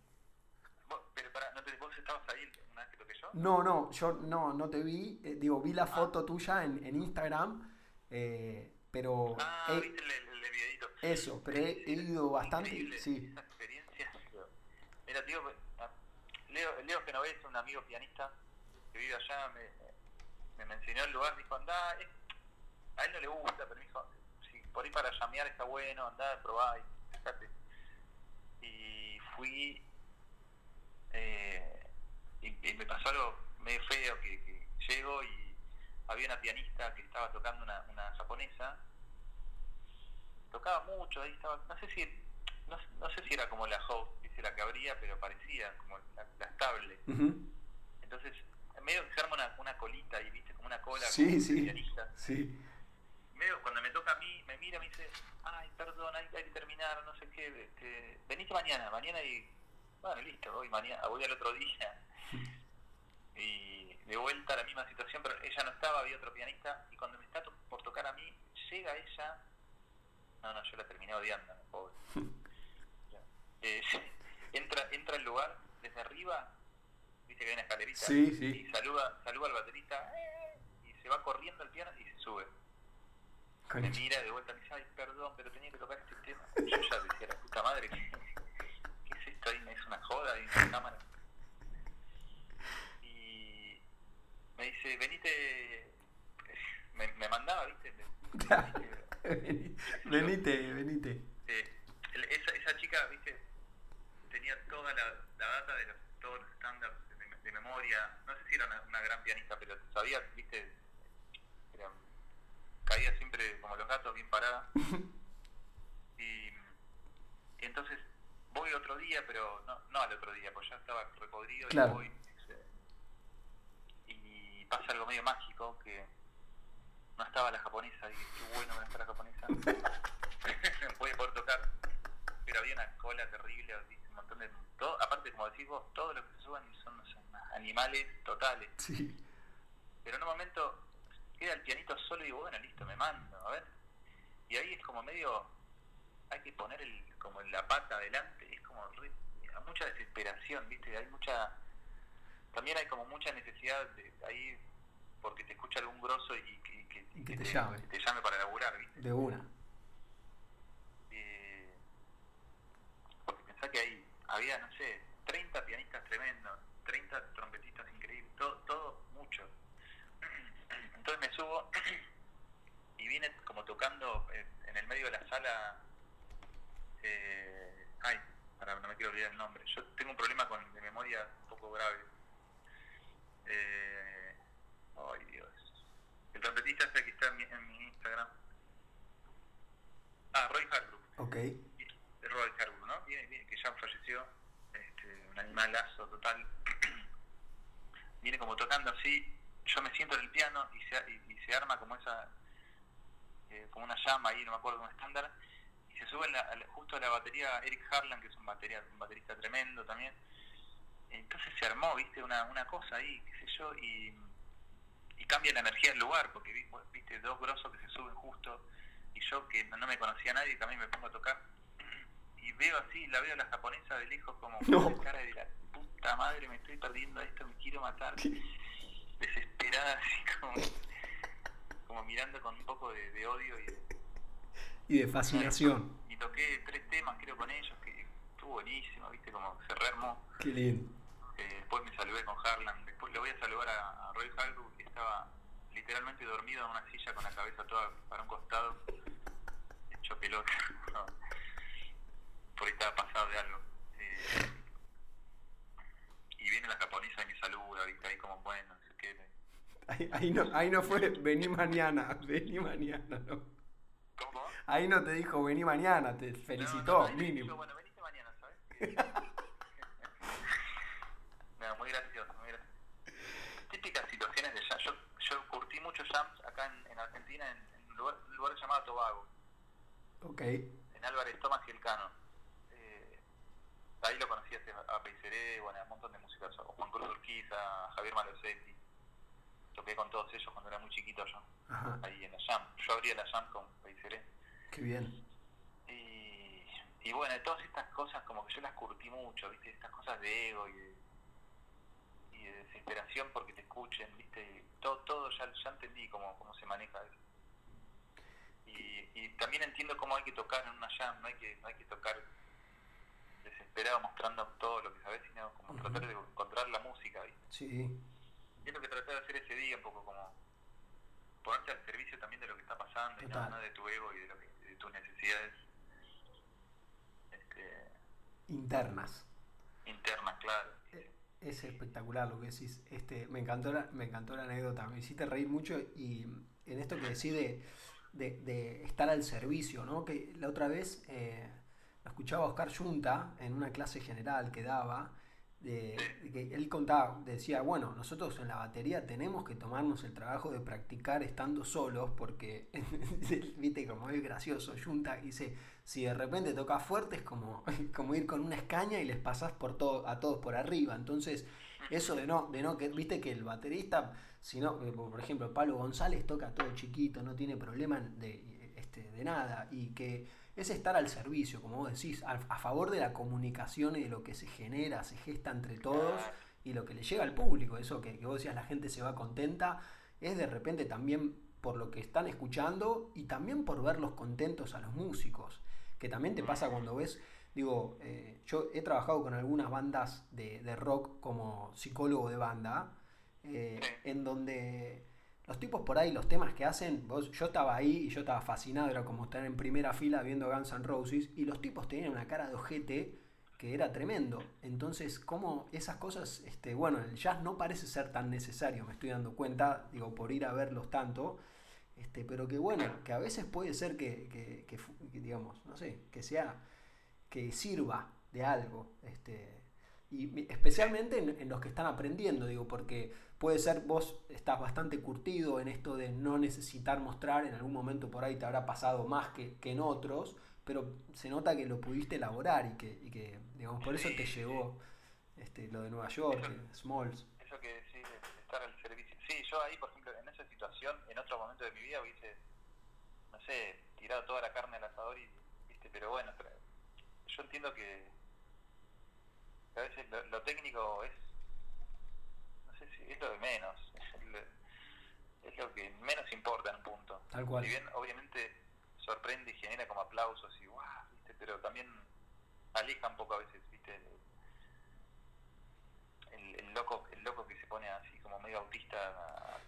¿no. No, yo no, no te vi. Eh, digo, vi la ah. foto tuya en, en Instagram. Eh, pero ah, viste el. Eso, pero he, ido bastante. Sí. Esa experiencia. Mira, tío, ah, Leo, Leo Genovés, un amigo pianista que vive allá, me, me, enseñó el lugar, dijo, anda, a él no le gusta, pero me dijo, si por ahí para llamear está bueno, anda, probá y fíjate. Y fui, eh, y, me pasó algo medio feo, que, que llego y había una pianista que estaba tocando una, una japonesa, tocaba mucho, ahí estaba, no sé si, no, no sé si era como la host, dice la que abría, pero parecía como la, estable. Entonces, medio que se arma una, una colita y viste como una cola sí, sí, pianista. Sí. Medio, cuando me toca a mí, me mira, me dice, ay, perdón, hay, hay que terminar, no sé qué, este, venite mañana, mañana y, bueno, listo, voy mañana, voy al otro día. y de vuelta a la misma situación, pero ella no estaba, había otro pianista, y cuando me está por tocar a mí, llega ella, no, no, yo la terminé odiando, pobre. eh, entra, entra al lugar desde arriba, viste que hay una escalerita, y saluda, saluda al baterista, eh, y se va corriendo al piano y se sube. Me mira de vuelta y me dice, ay, perdón, pero tenía que tocar este tema. Yo ya decía, la puta madre, ¿qué, qué es esto? Ahí me es una joda, y una cámara. me dice, venite, me, me mandaba, ¿viste? venite, venite. Eh, esa, esa chica, ¿viste? Tenía toda la, la data de los, todos los estándares de, de, memoria. No sé si era una, una, gran pianista, pero sabía, ¿viste? Era, caía siempre como los gatos, bien parada. y, y entonces voy otro día, pero no, no al otro día, pues ya estaba recodrido claro. y voy pasa algo medio mágico que no estaba la japonesa y qué bueno que no está la japonesa puede poder tocar pero había una cola terrible un montón de todo, aparte como decís vos todos los que se suben son, animales totales. Sí. pero en un momento queda el pianito solo y digo bueno listo me mando a ver y ahí es como medio hay que poner el como la pata adelante es como mucha desesperación viste hay mucha también hay como mucha necesidad de ahí porque te escucha algún grosso y, que, te, llame. te llame para laburar, ¿viste? De una. Eh, porque pensá que ahí había, no sé, 30 pianistas tremendos, 30 trompetistas increíbles, todo, todo mucho. Entonces me subo y viene como tocando en el medio de la sala. Eh, ay, para, no me quiero olvidar el nombre. Yo tengo un problema con de memoria un poco grave eh, ay Dios. El trompetista este que está en mi, en mi Instagram. Ah, Roy Hargrove. Ok. Roy Hargrove, ¿no? Viene, viene, que ya falleció. Este, un animalazo total. viene como tocando así. Yo me siento en el piano y se, y, y se arma como esa. Eh, como una llama ahí, no me acuerdo, un estándar. Y se sube la, justo a la batería Eric Harlan, que es un, batería, un baterista tremendo también entonces se armó, viste, una, una cosa ahí, qué sé yo, y, y cambia la energía del lugar, porque viste dos grosos que se suben justo, y yo que no, me conocía a nadie, también me pongo a tocar, y veo así, la veo a la japonesa de lejos como no. cara de la puta madre, me estoy perdiendo esto, me quiero matar. desesperada, así como, como mirando con un poco de, de odio y, Y de fascinación. y toqué tres temas creo con ellos que estuvo buenísimo, viste, como se rearmó. Qué lindo. Eh, después me saludé con Harlan, después le voy a saludar a, a Roy Halbrook que estaba literalmente dormido en una silla con la cabeza toda para un costado, hecho pelota. No. Por ahí estaba pasado de algo. Eh, y viene la japonesa y me saluda, viste, ahí como bueno, no sé qué. Ahí, ahí no, ahí no fue, vení mañana, vení mañana, no. ¿Cómo? Ahí no te dijo, vení mañana, te felicitó, no, dijo, mínimo. bueno, veniste mañana, ¿sabes? no, muy gracioso, muy gracioso. Típicas situaciones de jam. Yo, yo curtí muchos jams acá en, en Argentina en, un lugar, un lugar llamado Tobago, Ok, en Álvarez Tomás y Elcano. Eh, ahí lo conocí hace- a Peiseré, bueno, a un montón de músicos, a Juan Cruz Urquiza, a Javier Malosetti. Toqué con todos ellos cuando era muy chiquito yo, ajá, ahí en la jam. Yo abría la jam con Peiseré. qué bien. Y, y bueno, todas estas cosas como que yo las curtí mucho, ¿viste? Estas cosas de ego y de, y de desesperación porque te escuchen, ¿viste? Y todo, todo ya, ya entendí cómo, cómo se maneja eso. Y, y también entiendo cómo hay que tocar en una jam, no hay que, no hay que tocar desesperado mostrando todo lo que sabes, sino como tratar de encontrar la música, ¿viste? Sí, Y es lo que traté de hacer ese día, un poco como ponerte al servicio también de lo que está pasando y Total. no, de tu ego y de, lo que, de tus necesidades este, internas. internas, claro. Es espectacular lo que decís. Este, me encantó la, me encantó la anécdota, me hiciste reír mucho y en esto que decís de, de- estar al servicio, ¿no? Que la otra vez eh, lo escuchaba a Oscar Junta en una clase general que daba, de que él contaba, decía, bueno, nosotros en la batería tenemos que tomarnos el trabajo de practicar estando solos, porque, viste, como es gracioso, Junta dice, si de repente tocas fuerte es como, como ir con una escaña y les pasás por todo, a todos por arriba. Entonces, eso de no, de no, que viste que el baterista, si no, eh, por ejemplo, Pablo González toca todo chiquito, no tiene problema de, este, de nada, y que es estar al servicio, como vos decís, a, a favor de la comunicación y de lo que se genera, se gesta entre todos y lo que le llega al público, eso que, que vos decías, la gente se va contenta, es de repente también por lo que están escuchando y también por verlos contentos a los músicos, que también te pasa cuando ves, digo, eh, yo he trabajado con algunas bandas de, de rock como psicólogo de banda, eh, en donde los tipos por ahí, los temas que hacen, vos, yo estaba ahí y yo estaba fascinado, era como estar en primera fila viendo Guns N' Roses, y los tipos tenían una cara de ojete que era tremendo. Entonces, como esas cosas, este, bueno, el jazz no parece ser tan necesario, me estoy dando cuenta, digo, por ir a verlos tanto, este, pero que bueno, que a veces puede ser que, que- que fu- que, digamos, no sé, que sea, que sirva de algo, este, y especialmente en, en los que están aprendiendo, digo, porque puede ser vos estás bastante curtido en esto de no necesitar mostrar, en algún momento por ahí te habrá pasado más que, que en otros, pero se nota que lo pudiste elaborar y que, y que digamos, por eso te llegó este, lo de Nueva York, Eso- el Smalls. Eso que decís de de estar al servicio. Sí, yo ahí, por ejemplo, en esa situación, en otro momento de mi vida hubiese, no sé, tirado toda la carne al asador y, viste, pero bueno, pero yo entiendo que a veces lo, lo técnico es, no sé si es lo de menos, es lo, es lo que menos importa en un punto. Tal cual. Si bien obviamente sorprende y genera como aplausos y guau, viste, pero también aleja un poco a veces, viste, el, el loco, el loco que se pone así como medio autista a,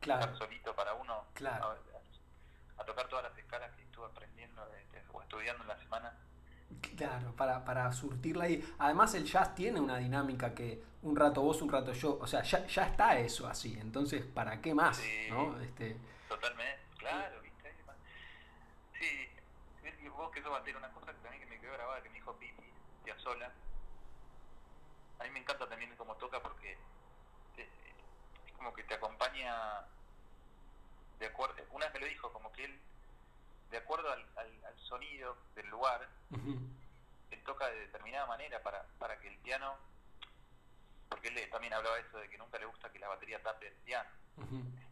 Claro. estar solito para uno, Claro. a, a tocar todas las escalas que estuve aprendiendo este, o estudiando en la semana. Claro, para, para surtirla ahí. Además el jazz tiene una dinámica que un rato vos, un rato yo. O sea, ya, ya está eso así. Entonces, ¿para qué más? Sí. ¿no? Este, Totalmente, claro, viste. Sí, y vos que sos batero, una cosa que también que me quedó grabada que me dijo Piti Piazzolla. A mí me encanta también cómo toca porque te- es como que te acompaña de acuerdo, una vez me lo dijo, como que él, de acuerdo al, al, al sonido del lugar, ujú, él toca de determinada manera para, para que el piano, porque él también hablaba eso de que nunca le gusta que la batería tape el piano,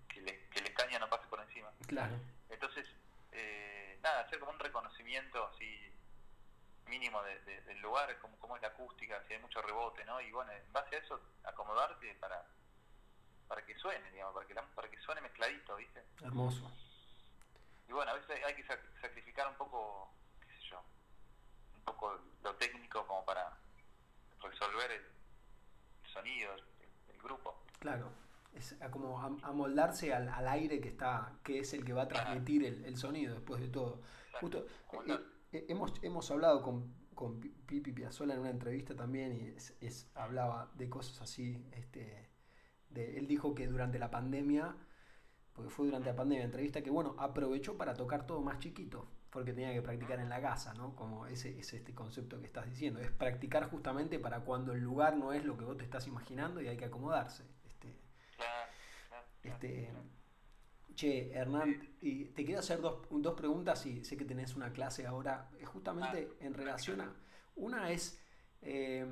que, le, que el escaña no pase por encima. claro. Entonces, eh, nada, hacer como un reconocimiento así mínimo de- de- del lugar, como, cómo es la acústica, si hay mucho rebote, ¿no? Y bueno, en base a eso, acomodarte para, para que suene, digamos, para que, la- para que suene mezcladito, ¿viste? Hermoso. Y bueno, a veces hay que sac- sacrificar un poco, qué sé yo, un poco lo técnico como para resolver el sonido, el, el grupo. Claro. Es a como am- amoldarse al, al aire que está, que es el que va a transmitir el, el sonido después de todo. Justo, eh, eh, hemos, hemos hablado con, con Pi- Pipi Piazzolla en una entrevista también y es, es- hablaba de cosas así. Este, de, él dijo que durante la pandemia, porque fue durante la pandemia, entrevista que bueno, aprovechó para tocar todo más chiquito, porque tenía que practicar en la casa, ¿no? Como ese es este concepto que estás diciendo, es practicar justamente para cuando el lugar no es lo que vos te estás imaginando y hay que acomodarse. Este, este. Che, Hernán, y te quiero hacer dos, dos preguntas y sé que tenés una clase ahora, eh, justamente en relación a... Una es, eh,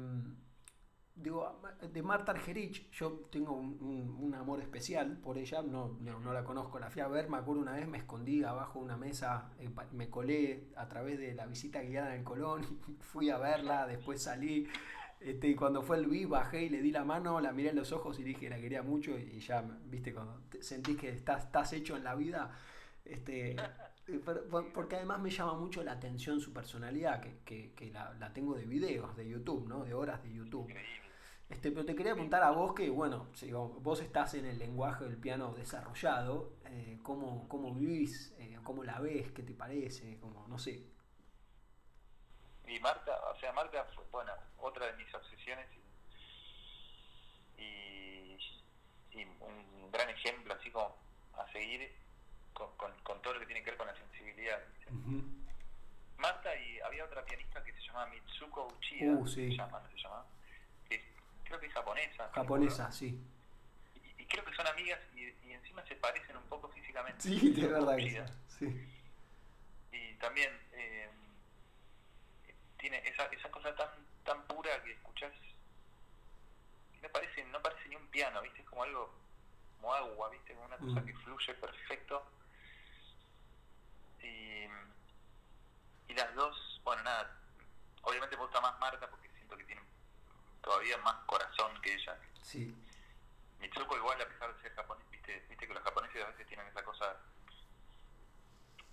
digo, de Marta Argerich, yo tengo un, un- amor especial por ella, no, no, la conozco, la fui a ver, me acuerdo una vez me escondí abajo de una mesa, eh, me colé a través de la visita guiada en el Colón, fui a verla, después salí, este, y cuando fue el vi, bajé y le di la mano, la miré en los ojos y dije, la quería mucho y ya, viste, cuando te- sentís que estás, estás hecho en la vida, este, eh, por- por- porque además me llama mucho la atención su personalidad, que, que- que la, la tengo de videos de YouTube, ¿no? De horas de YouTube. Este, pero te quería preguntar a vos que, bueno, si vos estás en el lenguaje del piano desarrollado, eh, ¿cómo, ¿cómo vivís? Eh, ¿Cómo la ves? ¿Qué te parece? Como, no sé. Y Marta, o sea, Marta fue, bueno, otra de mis obsesiones y, y, y un gran ejemplo así como a seguir con, con, con todo lo que tiene que ver con la sensibilidad. Marta y había otra pianista que se llamaba Mitsuko Uchida, Uh, sí. se llama, no se llama, creo que es japonesa. Japonesa, sí. Y, y creo que son amigas y, y encima se parecen un poco físicamente. Sí, de verdad que sí. y también eh, tiene esa, esa cosa tan tan pura que escuchás que no parece no parece ni un piano viste es como algo como agua viste como una cosa Mm. que fluye perfecto y, y las dos bueno nada obviamente me gusta más Marta porque siento que tiene todavía más corazón que ella Sí, Mitsuko igual a pesar de ser japonés, viste, viste que los japoneses a veces tienen esa cosa,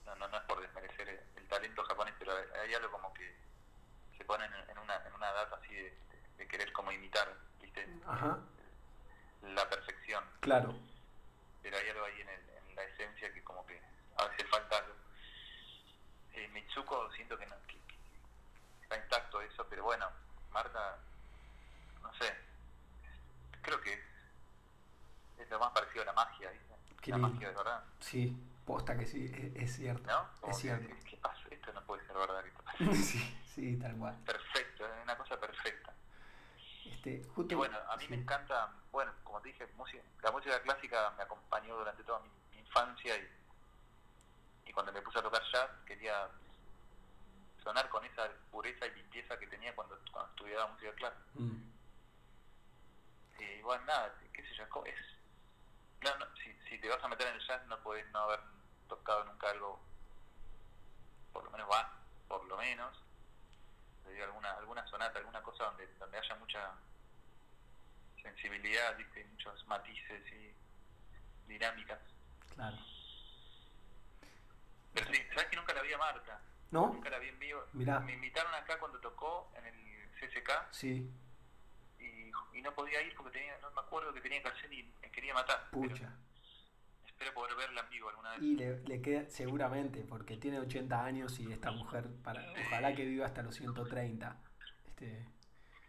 no, no, no es por desmerecer el, el talento japonés, pero hay, algo como que se ponen en, en una, en una edad así de, de querer como imitar, viste, ajá, la perfección, claro. pero hay algo ahí en, el- en la esencia que como que a veces falta algo. Eh, Mitsuko siento que, no, que, que está intacto eso, pero bueno, Marta, creo que es, es lo más parecido a la magia, ¿viste? Qué la lindo. magia de verdad, Sí, posta que sí, es, es cierto. ¿no? Es cierto. ¿Qué pasa? Esto no puede ser verdad. sí, sí, tal cual. Perfecto, es una cosa perfecta. Este, justo, Y bueno, a mí sí. me encanta, bueno, como te dije, música, la música clásica me acompañó durante toda mi, mi infancia y, y cuando me puse a tocar jazz quería sonar con esa pureza y limpieza que tenía cuando, cuando estudiaba música clásica. Mm, Y bueno, nada, qué sé yo, es. No, no, si, si te vas a meter en el jazz no podés no haber tocado nunca algo, por lo menos va, por lo menos, digo, alguna, alguna sonata, alguna cosa donde, donde haya mucha sensibilidad, ¿viste? muchos matices y dinámicas. claro. Pero sí, ¿sabes que nunca la vi a Marta? ¿No? Nunca la vi en vivo. Mirá. Me invitaron acá cuando tocó en el CSK Sí, y, y no podía ir porque tenía, no me acuerdo que tenía que hacer y me quería matar. pucha. espero poder verla en vivo alguna vez. Y le, le queda, seguramente, porque tiene 80 años y esta mujer, para, ojalá que viva hasta los 130. Este,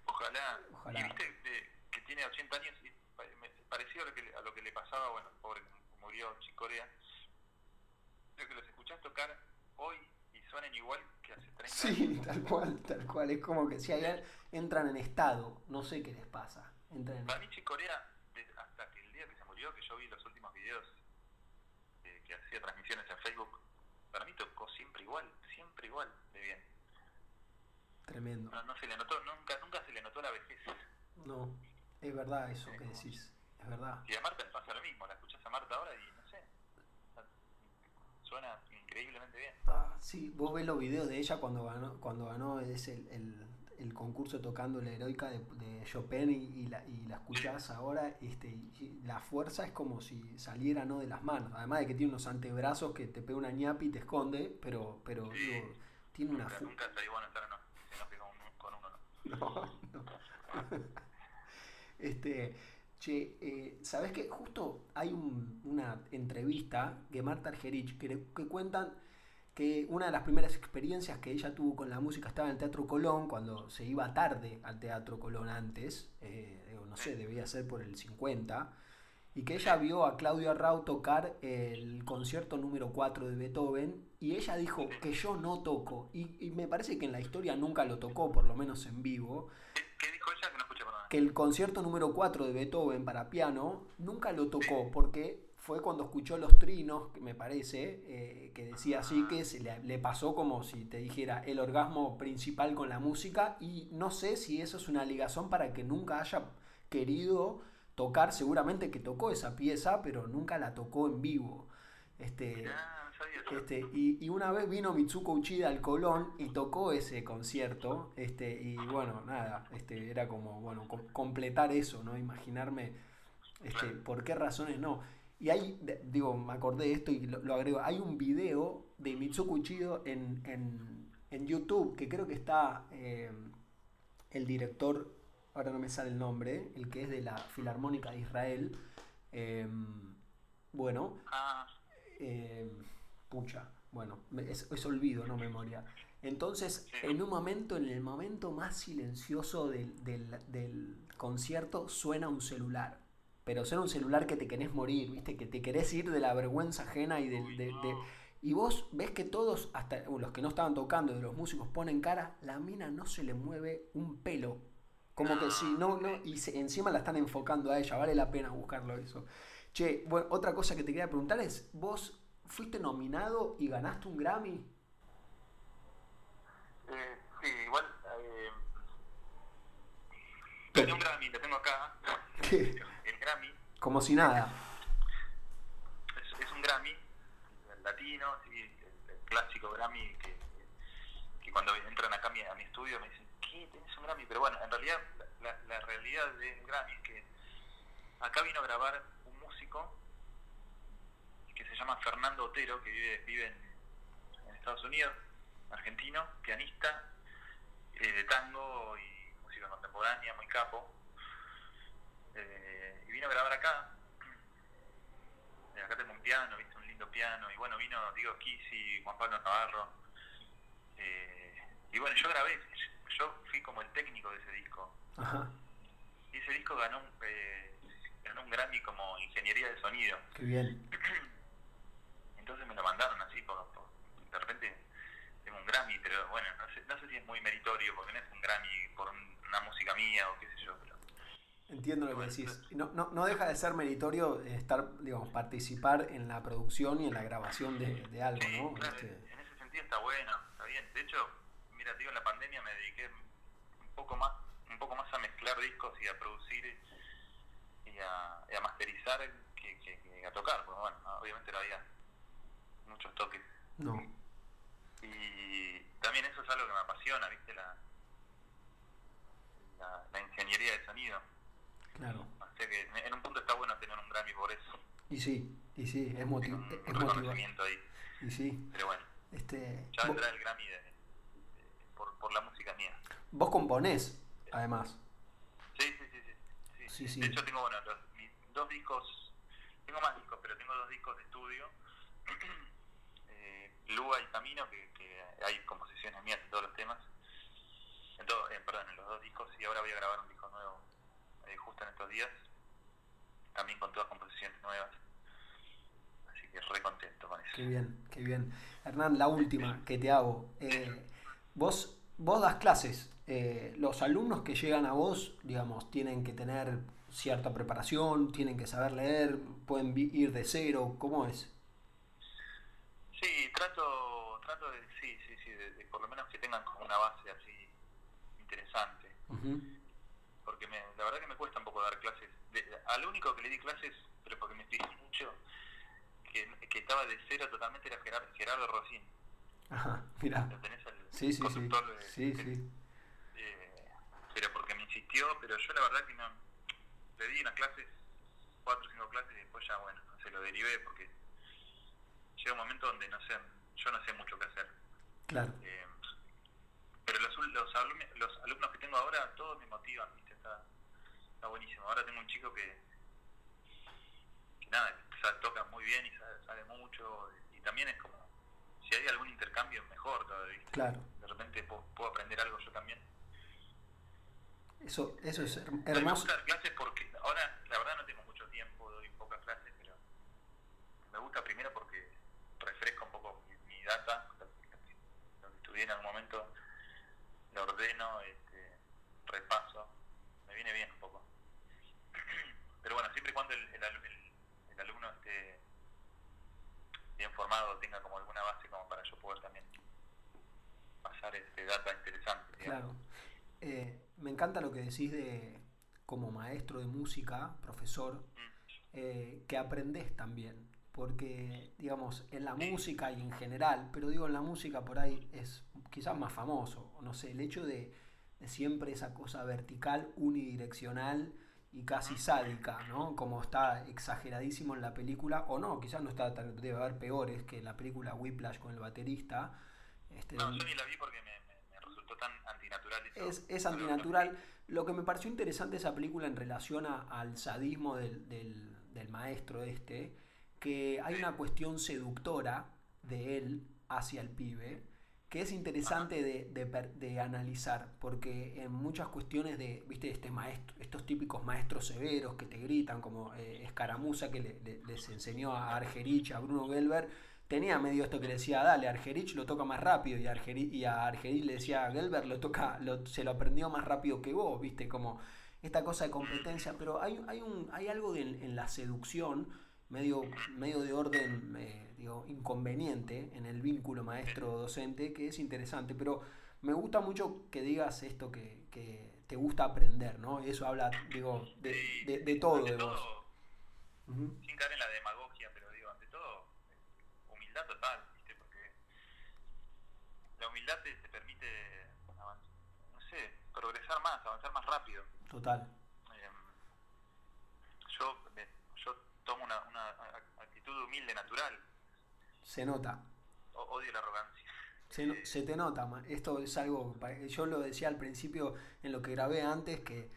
Ojalá. Ojalá. Y viste de- que tiene 80 años y parecido a lo, que, le- a lo que le pasaba, bueno, pobre, murió Chicorea. Creo que los escuchás tocar hoy y suenan igual que hace 30 sí, años. tal cual, tal cual. Es como que si hay, entran en estado, no sé qué les pasa. Entran en- Para mí Chicorea, de- hasta que el día que se murió, que yo vi los últimos videos eh, que hacía transmisiones en Facebook, para mí tocó siempre igual, siempre igual de bien. tremendo. No, no se le notó, nunca, nunca se le notó la vejez. No, es verdad eso que decís. Es verdad. Y a Marta le pasa lo mismo, la escuchás a Marta ahora y no sé, suena increíblemente bien. Ah, sí, vos ves los videos de ella cuando ganó, cuando ganó es el, el- el concurso tocando la heroica de, de Chopin y, y la, y la escuchás ahora, este, y la fuerza es como si saliera no de las manos. Además de que tiene unos antebrazos que te pega una ñapi y te esconde, pero, pero Sí. digo, tiene una Nunca, fu- nunca estaría bueno estar con uno. ¿no? No, no. Este, che, eh, ¿sabés que Justo hay un- una entrevista que Marta Argerich que, que cuentan que una de las primeras experiencias que ella tuvo con la música estaba en el Teatro Colón, cuando se iba tarde al Teatro Colón antes, eh, no sé, debía ser por el 50, y que ella vio a Claudio Arrau tocar el concierto número 4 de Beethoven, y ella dijo que yo no toco, y, y me parece que en la historia nunca lo tocó, por lo menos en vivo, ¿Qué, qué dijo ella? Que no escuché, perdón. que el concierto número 4 de Beethoven para piano nunca lo tocó porque fue cuando escuchó los trinos, que me parece, eh, que decía así que se le, le pasó como si te dijera el orgasmo principal con la música y no sé si eso es una ligazón para que nunca haya querido tocar, seguramente que tocó esa pieza, pero nunca la tocó en vivo. Este, este, y, y una vez vino Mitsuko Uchida al Colón y tocó ese concierto, este, y bueno, nada, este, era como, bueno, com- completar eso, ¿no? Imaginarme, este, por qué razones no. Y hay, de- digo, me acordé de esto y lo, lo agrego, hay un video de Mitsuko Uchida en, en, en YouTube, que creo que está eh, el director, ahora no me sale el nombre, el que es de la Filarmónica de Israel, eh, bueno, Ah, eh, pucha, bueno, es, es olvido, no memoria. Entonces, en un momento, en el momento más silencioso del, del- del concierto, suena un celular. Pero suena un celular que te querés morir, ¿viste? Que te querés ir de la vergüenza ajena y del- Uy, de, no. de- y vos ves que todos, hasta los que no estaban tocando, de los músicos, ponen cara, la mina no se le mueve un pelo. Como que si no, no, y se- encima la están enfocando a ella, vale la pena buscarlo eso. Che, bueno, otra cosa que te quería preguntar es, ¿vos fuiste nominado y ganaste un Grammy? eh, sí, igual. Eh, gané un Grammy, lo tengo acá. El Grammy Como si nada. es, es un Grammy el latino, sí, el, el clásico Grammy que, que cuando entran acá a mi, a mi estudio me dicen, ¿qué? ¿Tenés un Grammy? Pero bueno, en realidad la, la realidad del Grammy es que acá vino a grabar un músico que se llama Fernando Otero, que vive, vive en, en Estados Unidos, argentino, pianista eh, de tango y música contemporánea, muy capo. Eh, y vino a grabar acá. Eh, acá tengo un piano, viste, un lindo piano. Y bueno, vino Diego Kisi, Juan Pablo Navarro. Eh, y bueno, yo grabé, yo fui como el técnico de ese disco. Ajá, Y ese disco ganó un, eh, ganó un Grammy como ingeniería de sonido. qué bien. Entonces me lo mandaron así, por, por- de repente tengo un Grammy, pero bueno, no sé, no sé si es muy meritorio, porque no es un Grammy por un- una música mía o qué sé yo, pero Entiendo lo que decís. No, no, no deja de ser meritorio estar, digamos, participar en la producción y en la grabación de, de algo, sí, ¿no? claro, Este, en ese sentido está bueno, está bien. De hecho, mira, digo, en la pandemia me dediqué un poco más, un poco más a mezclar discos y a producir y a, y a masterizar que, que- que a tocar, porque bueno, obviamente no había muchos toques. no, Y también eso es algo que me apasiona, ¿viste? La, la, la ingeniería de sonido. claro. Sea que en- un punto está bueno tener un Grammy por eso. Y sí, y sí, es, motiv un, es un motivante. ahí. Y sí, Pero bueno, este, ya vendrá el Grammy de- de- por, por la música mía. vos componés, además. Sí, sí, sí. sí, sí. Sí, sí. De hecho, tengo bueno, los- mis dos discos, tengo más discos, pero tengo dos discos de estudio. eh, Lua y Camino, que, que hay composiciones mías en todos los temas. En todo, eh, perdón, en los dos discos. Y ahora voy a grabar un disco nuevo eh, justo en estos días. También con todas composiciones nuevas. Así que re contento con eso. Qué bien, qué bien. Hernán, la última que te hago. Eh, vos, vos das clases. eh, los alumnos que llegan a vos, digamos, tienen que tener cierta preparación, tienen que saber leer, pueden ir de cero. ¿Cómo es? Sí, trato, trato de, sí, sí, sí, de, de por lo menos que tengan como una base así porque me, la verdad que me cuesta un poco dar clases. De- al único que le di clases, pero porque me fijé mucho, que, que estaba de cero totalmente era Gerardo, Gerardo Rosín. Ajá, mira. ¿Lo tenés al Sí, sí, sí. de- Sí, que- sí. eh, insistió, pero yo la verdad que no, le di unas clases, cuatro o cinco clases y después ya, bueno, se lo derivé porque llega un momento donde no sé, yo no sé mucho qué hacer. Claro. Eh, pero los, los, alumnos, los alumnos que tengo ahora, todos me motivan, ¿viste? Está, está buenísimo. Ahora tengo un chico que, que nada, sabe, toca muy bien y sabe, sabe mucho y también es como, si hay algún intercambio, mejor todavía, ¿viste? Claro. De repente puedo, puedo aprender algo yo también. Eso, eso es Me hermoso. gusta dar clases porque ahora, la verdad, no tengo mucho tiempo, doy pocas clases, pero me gusta primero porque refresca un poco mi, mi data, lo que estudié en algún momento, lo ordeno, este, repaso, me viene bien un poco. Pero bueno, siempre y cuando el, el, el- el alumno esté bien formado, tenga como alguna base como para yo poder también pasar este data interesante. digamos. Claro. Eh, me encanta lo que decís de como maestro de música, profesor, Mm. eh, que aprendés también. Porque, digamos, en la música y en general, pero digo, en la música por ahí es quizás más famoso. No sé, el hecho de, de siempre esa cosa vertical, unidireccional y casi sádica, ¿no? Como está exageradísimo en la película, o no, quizás no está tan, debe haber peores que la película Whiplash con el baterista. Este, No, yo ni la vi porque me, me, me resultó tan antinatural eso. es, es antinatural. Lo que me pareció interesante esa película en relación a- al sadismo del, del- del maestro este, que hay una cuestión seductora de él hacia el pibe, que es interesante de, de de analizar, porque en muchas cuestiones de, viste, este maestro, estos típicos maestros severos que te gritan, como eh, Escaramuza que le- le- les enseñó a Argerich, a Bruno Gelber, tenía medio esto que le decía, dale, Argerich lo toca más rápido, y, Argerich, y a Argerich le decía, Gelber lo toca, lo- se lo aprendió más rápido que vos, viste, como esta cosa de competencia, pero hay, hay, un, hay algo de- en la seducción, medio, medio de orden, eh, digo, inconveniente en el vínculo maestro-docente, que es interesante, pero me gusta mucho que digas esto que, que te gusta aprender, ¿no? Eso habla, digo, de, Sí, de, de todo de vos. todo, sin caer en la demagogia, pero digo, ante todo, humildad total, ¿viste? Porque la humildad te, te permite, no sé, progresar más, avanzar más rápido. Total. Em, yo, me- yo tomo una, una a- actitud humilde, natural, Se nota. O- odio la arrogancia. Se, no- se te nota, esto es algo, yo lo decía al principio en lo que grabé antes, que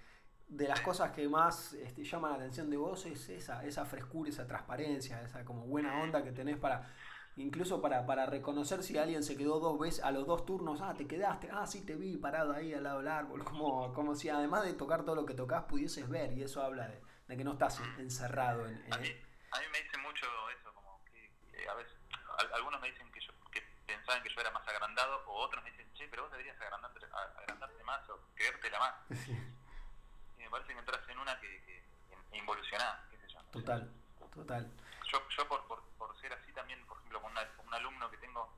de las cosas que más este, llaman la atención de vos es esa, esa frescura, esa transparencia, esa como buena onda que tenés para, incluso para, para reconocer si alguien se quedó dos veces, a los dos turnos, ah, te quedaste, ah, sí, te vi parado ahí al lado del árbol, como, como si además de tocar todo lo que tocas pudieses ver, y eso habla de, de que no estás encerrado en... A mí, en- a mí me dicen mucho eso, como que, que a veces, al- algunos me dicen que yo que pensaban que yo era más agrandado, o otros me dicen, che, pero vos deberías agrandarte, agrandarte más o creértela más. Y me parece que entras en una que, que, involucionás, qué sé yo. no total, total. Yo, yo por, por, por ser así también, por ejemplo, con, una- con un alumno que tengo,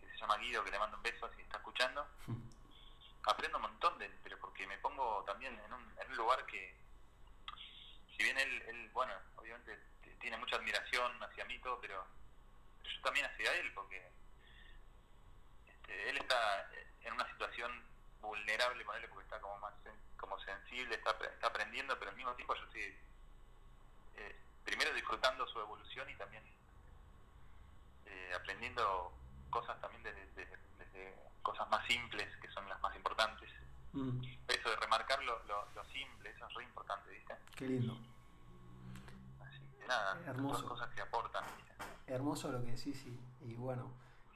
que se llama Guido, que le mando un beso si está escuchando, aprendo un montón de él, pero porque me pongo también en un, en un lugar que, si bien él, él, bueno, obviamente tiene mucha admiración hacia mí todo, pero, también hacia él, porque este, él está en una situación vulnerable con él, porque está como más como sensible, está, está aprendiendo, pero al mismo tiempo yo estoy eh, primero disfrutando su evolución y también eh, aprendiendo cosas también desde, desde- desde cosas más simples, que son las más importantes. Mm, Eso de remarcar lo, lo, lo simple, eso es re importante, ¿viste? qué lindo. Así que nada, Hermoso. son cosas que aportan, ¿viste? Hermoso lo que decís y, y bueno,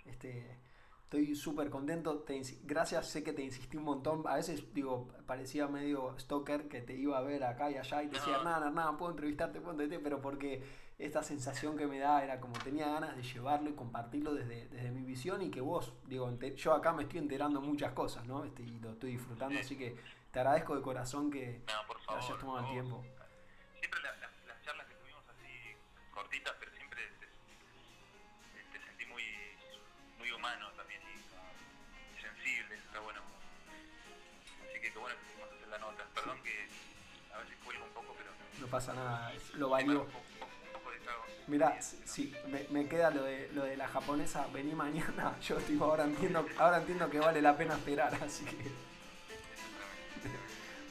este, estoy súper contento. Te gracias, sé que te insistí un montón. A veces, digo, parecía medio stalker que te iba a ver acá y allá y te decía. Hernán, Hernán, puedo entrevistarte, puedo entrevistarte, pero porque esta sensación que me da era como tenía ganas de llevarlo y compartirlo desde, desde mi visión y que vos, digo, yo acá me estoy enterando muchas cosas, ¿no? Este, y lo estoy disfrutando, Sí. así que te agradezco de corazón que No, por favor. hayas tomado el tiempo. Siempre la- la- las charlas que tuvimos así cortitas, pasa nada, lo valió. Mira, Sí, si me, me queda lo de, lo de la japonesa, vení mañana, yo tipo, ahora entiendo, ahora entiendo que vale la pena esperar, así que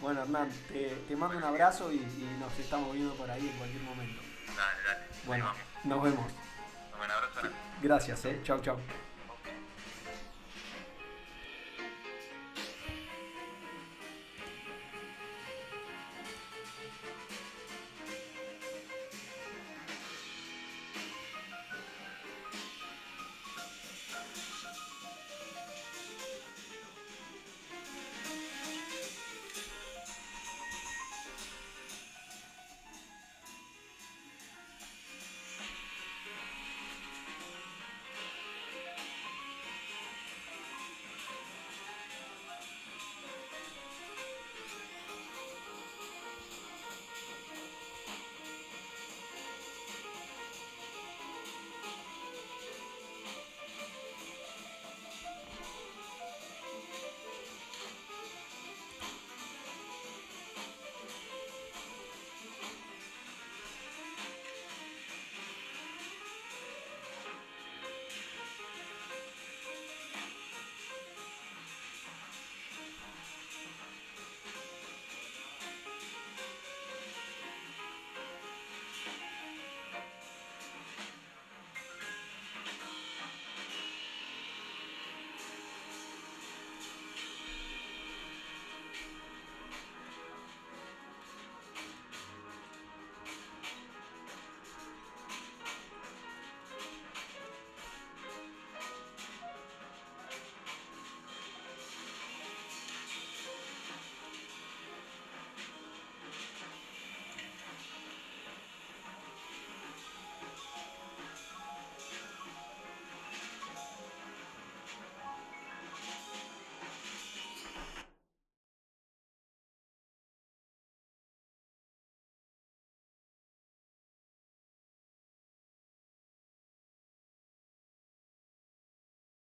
Bueno, Hernán, te, te mando un abrazo y, y nos estamos viendo por ahí en cualquier momento. Dale, dale. Bueno, nos vemos. Un abrazo. Gracias, eh. Chau, chau.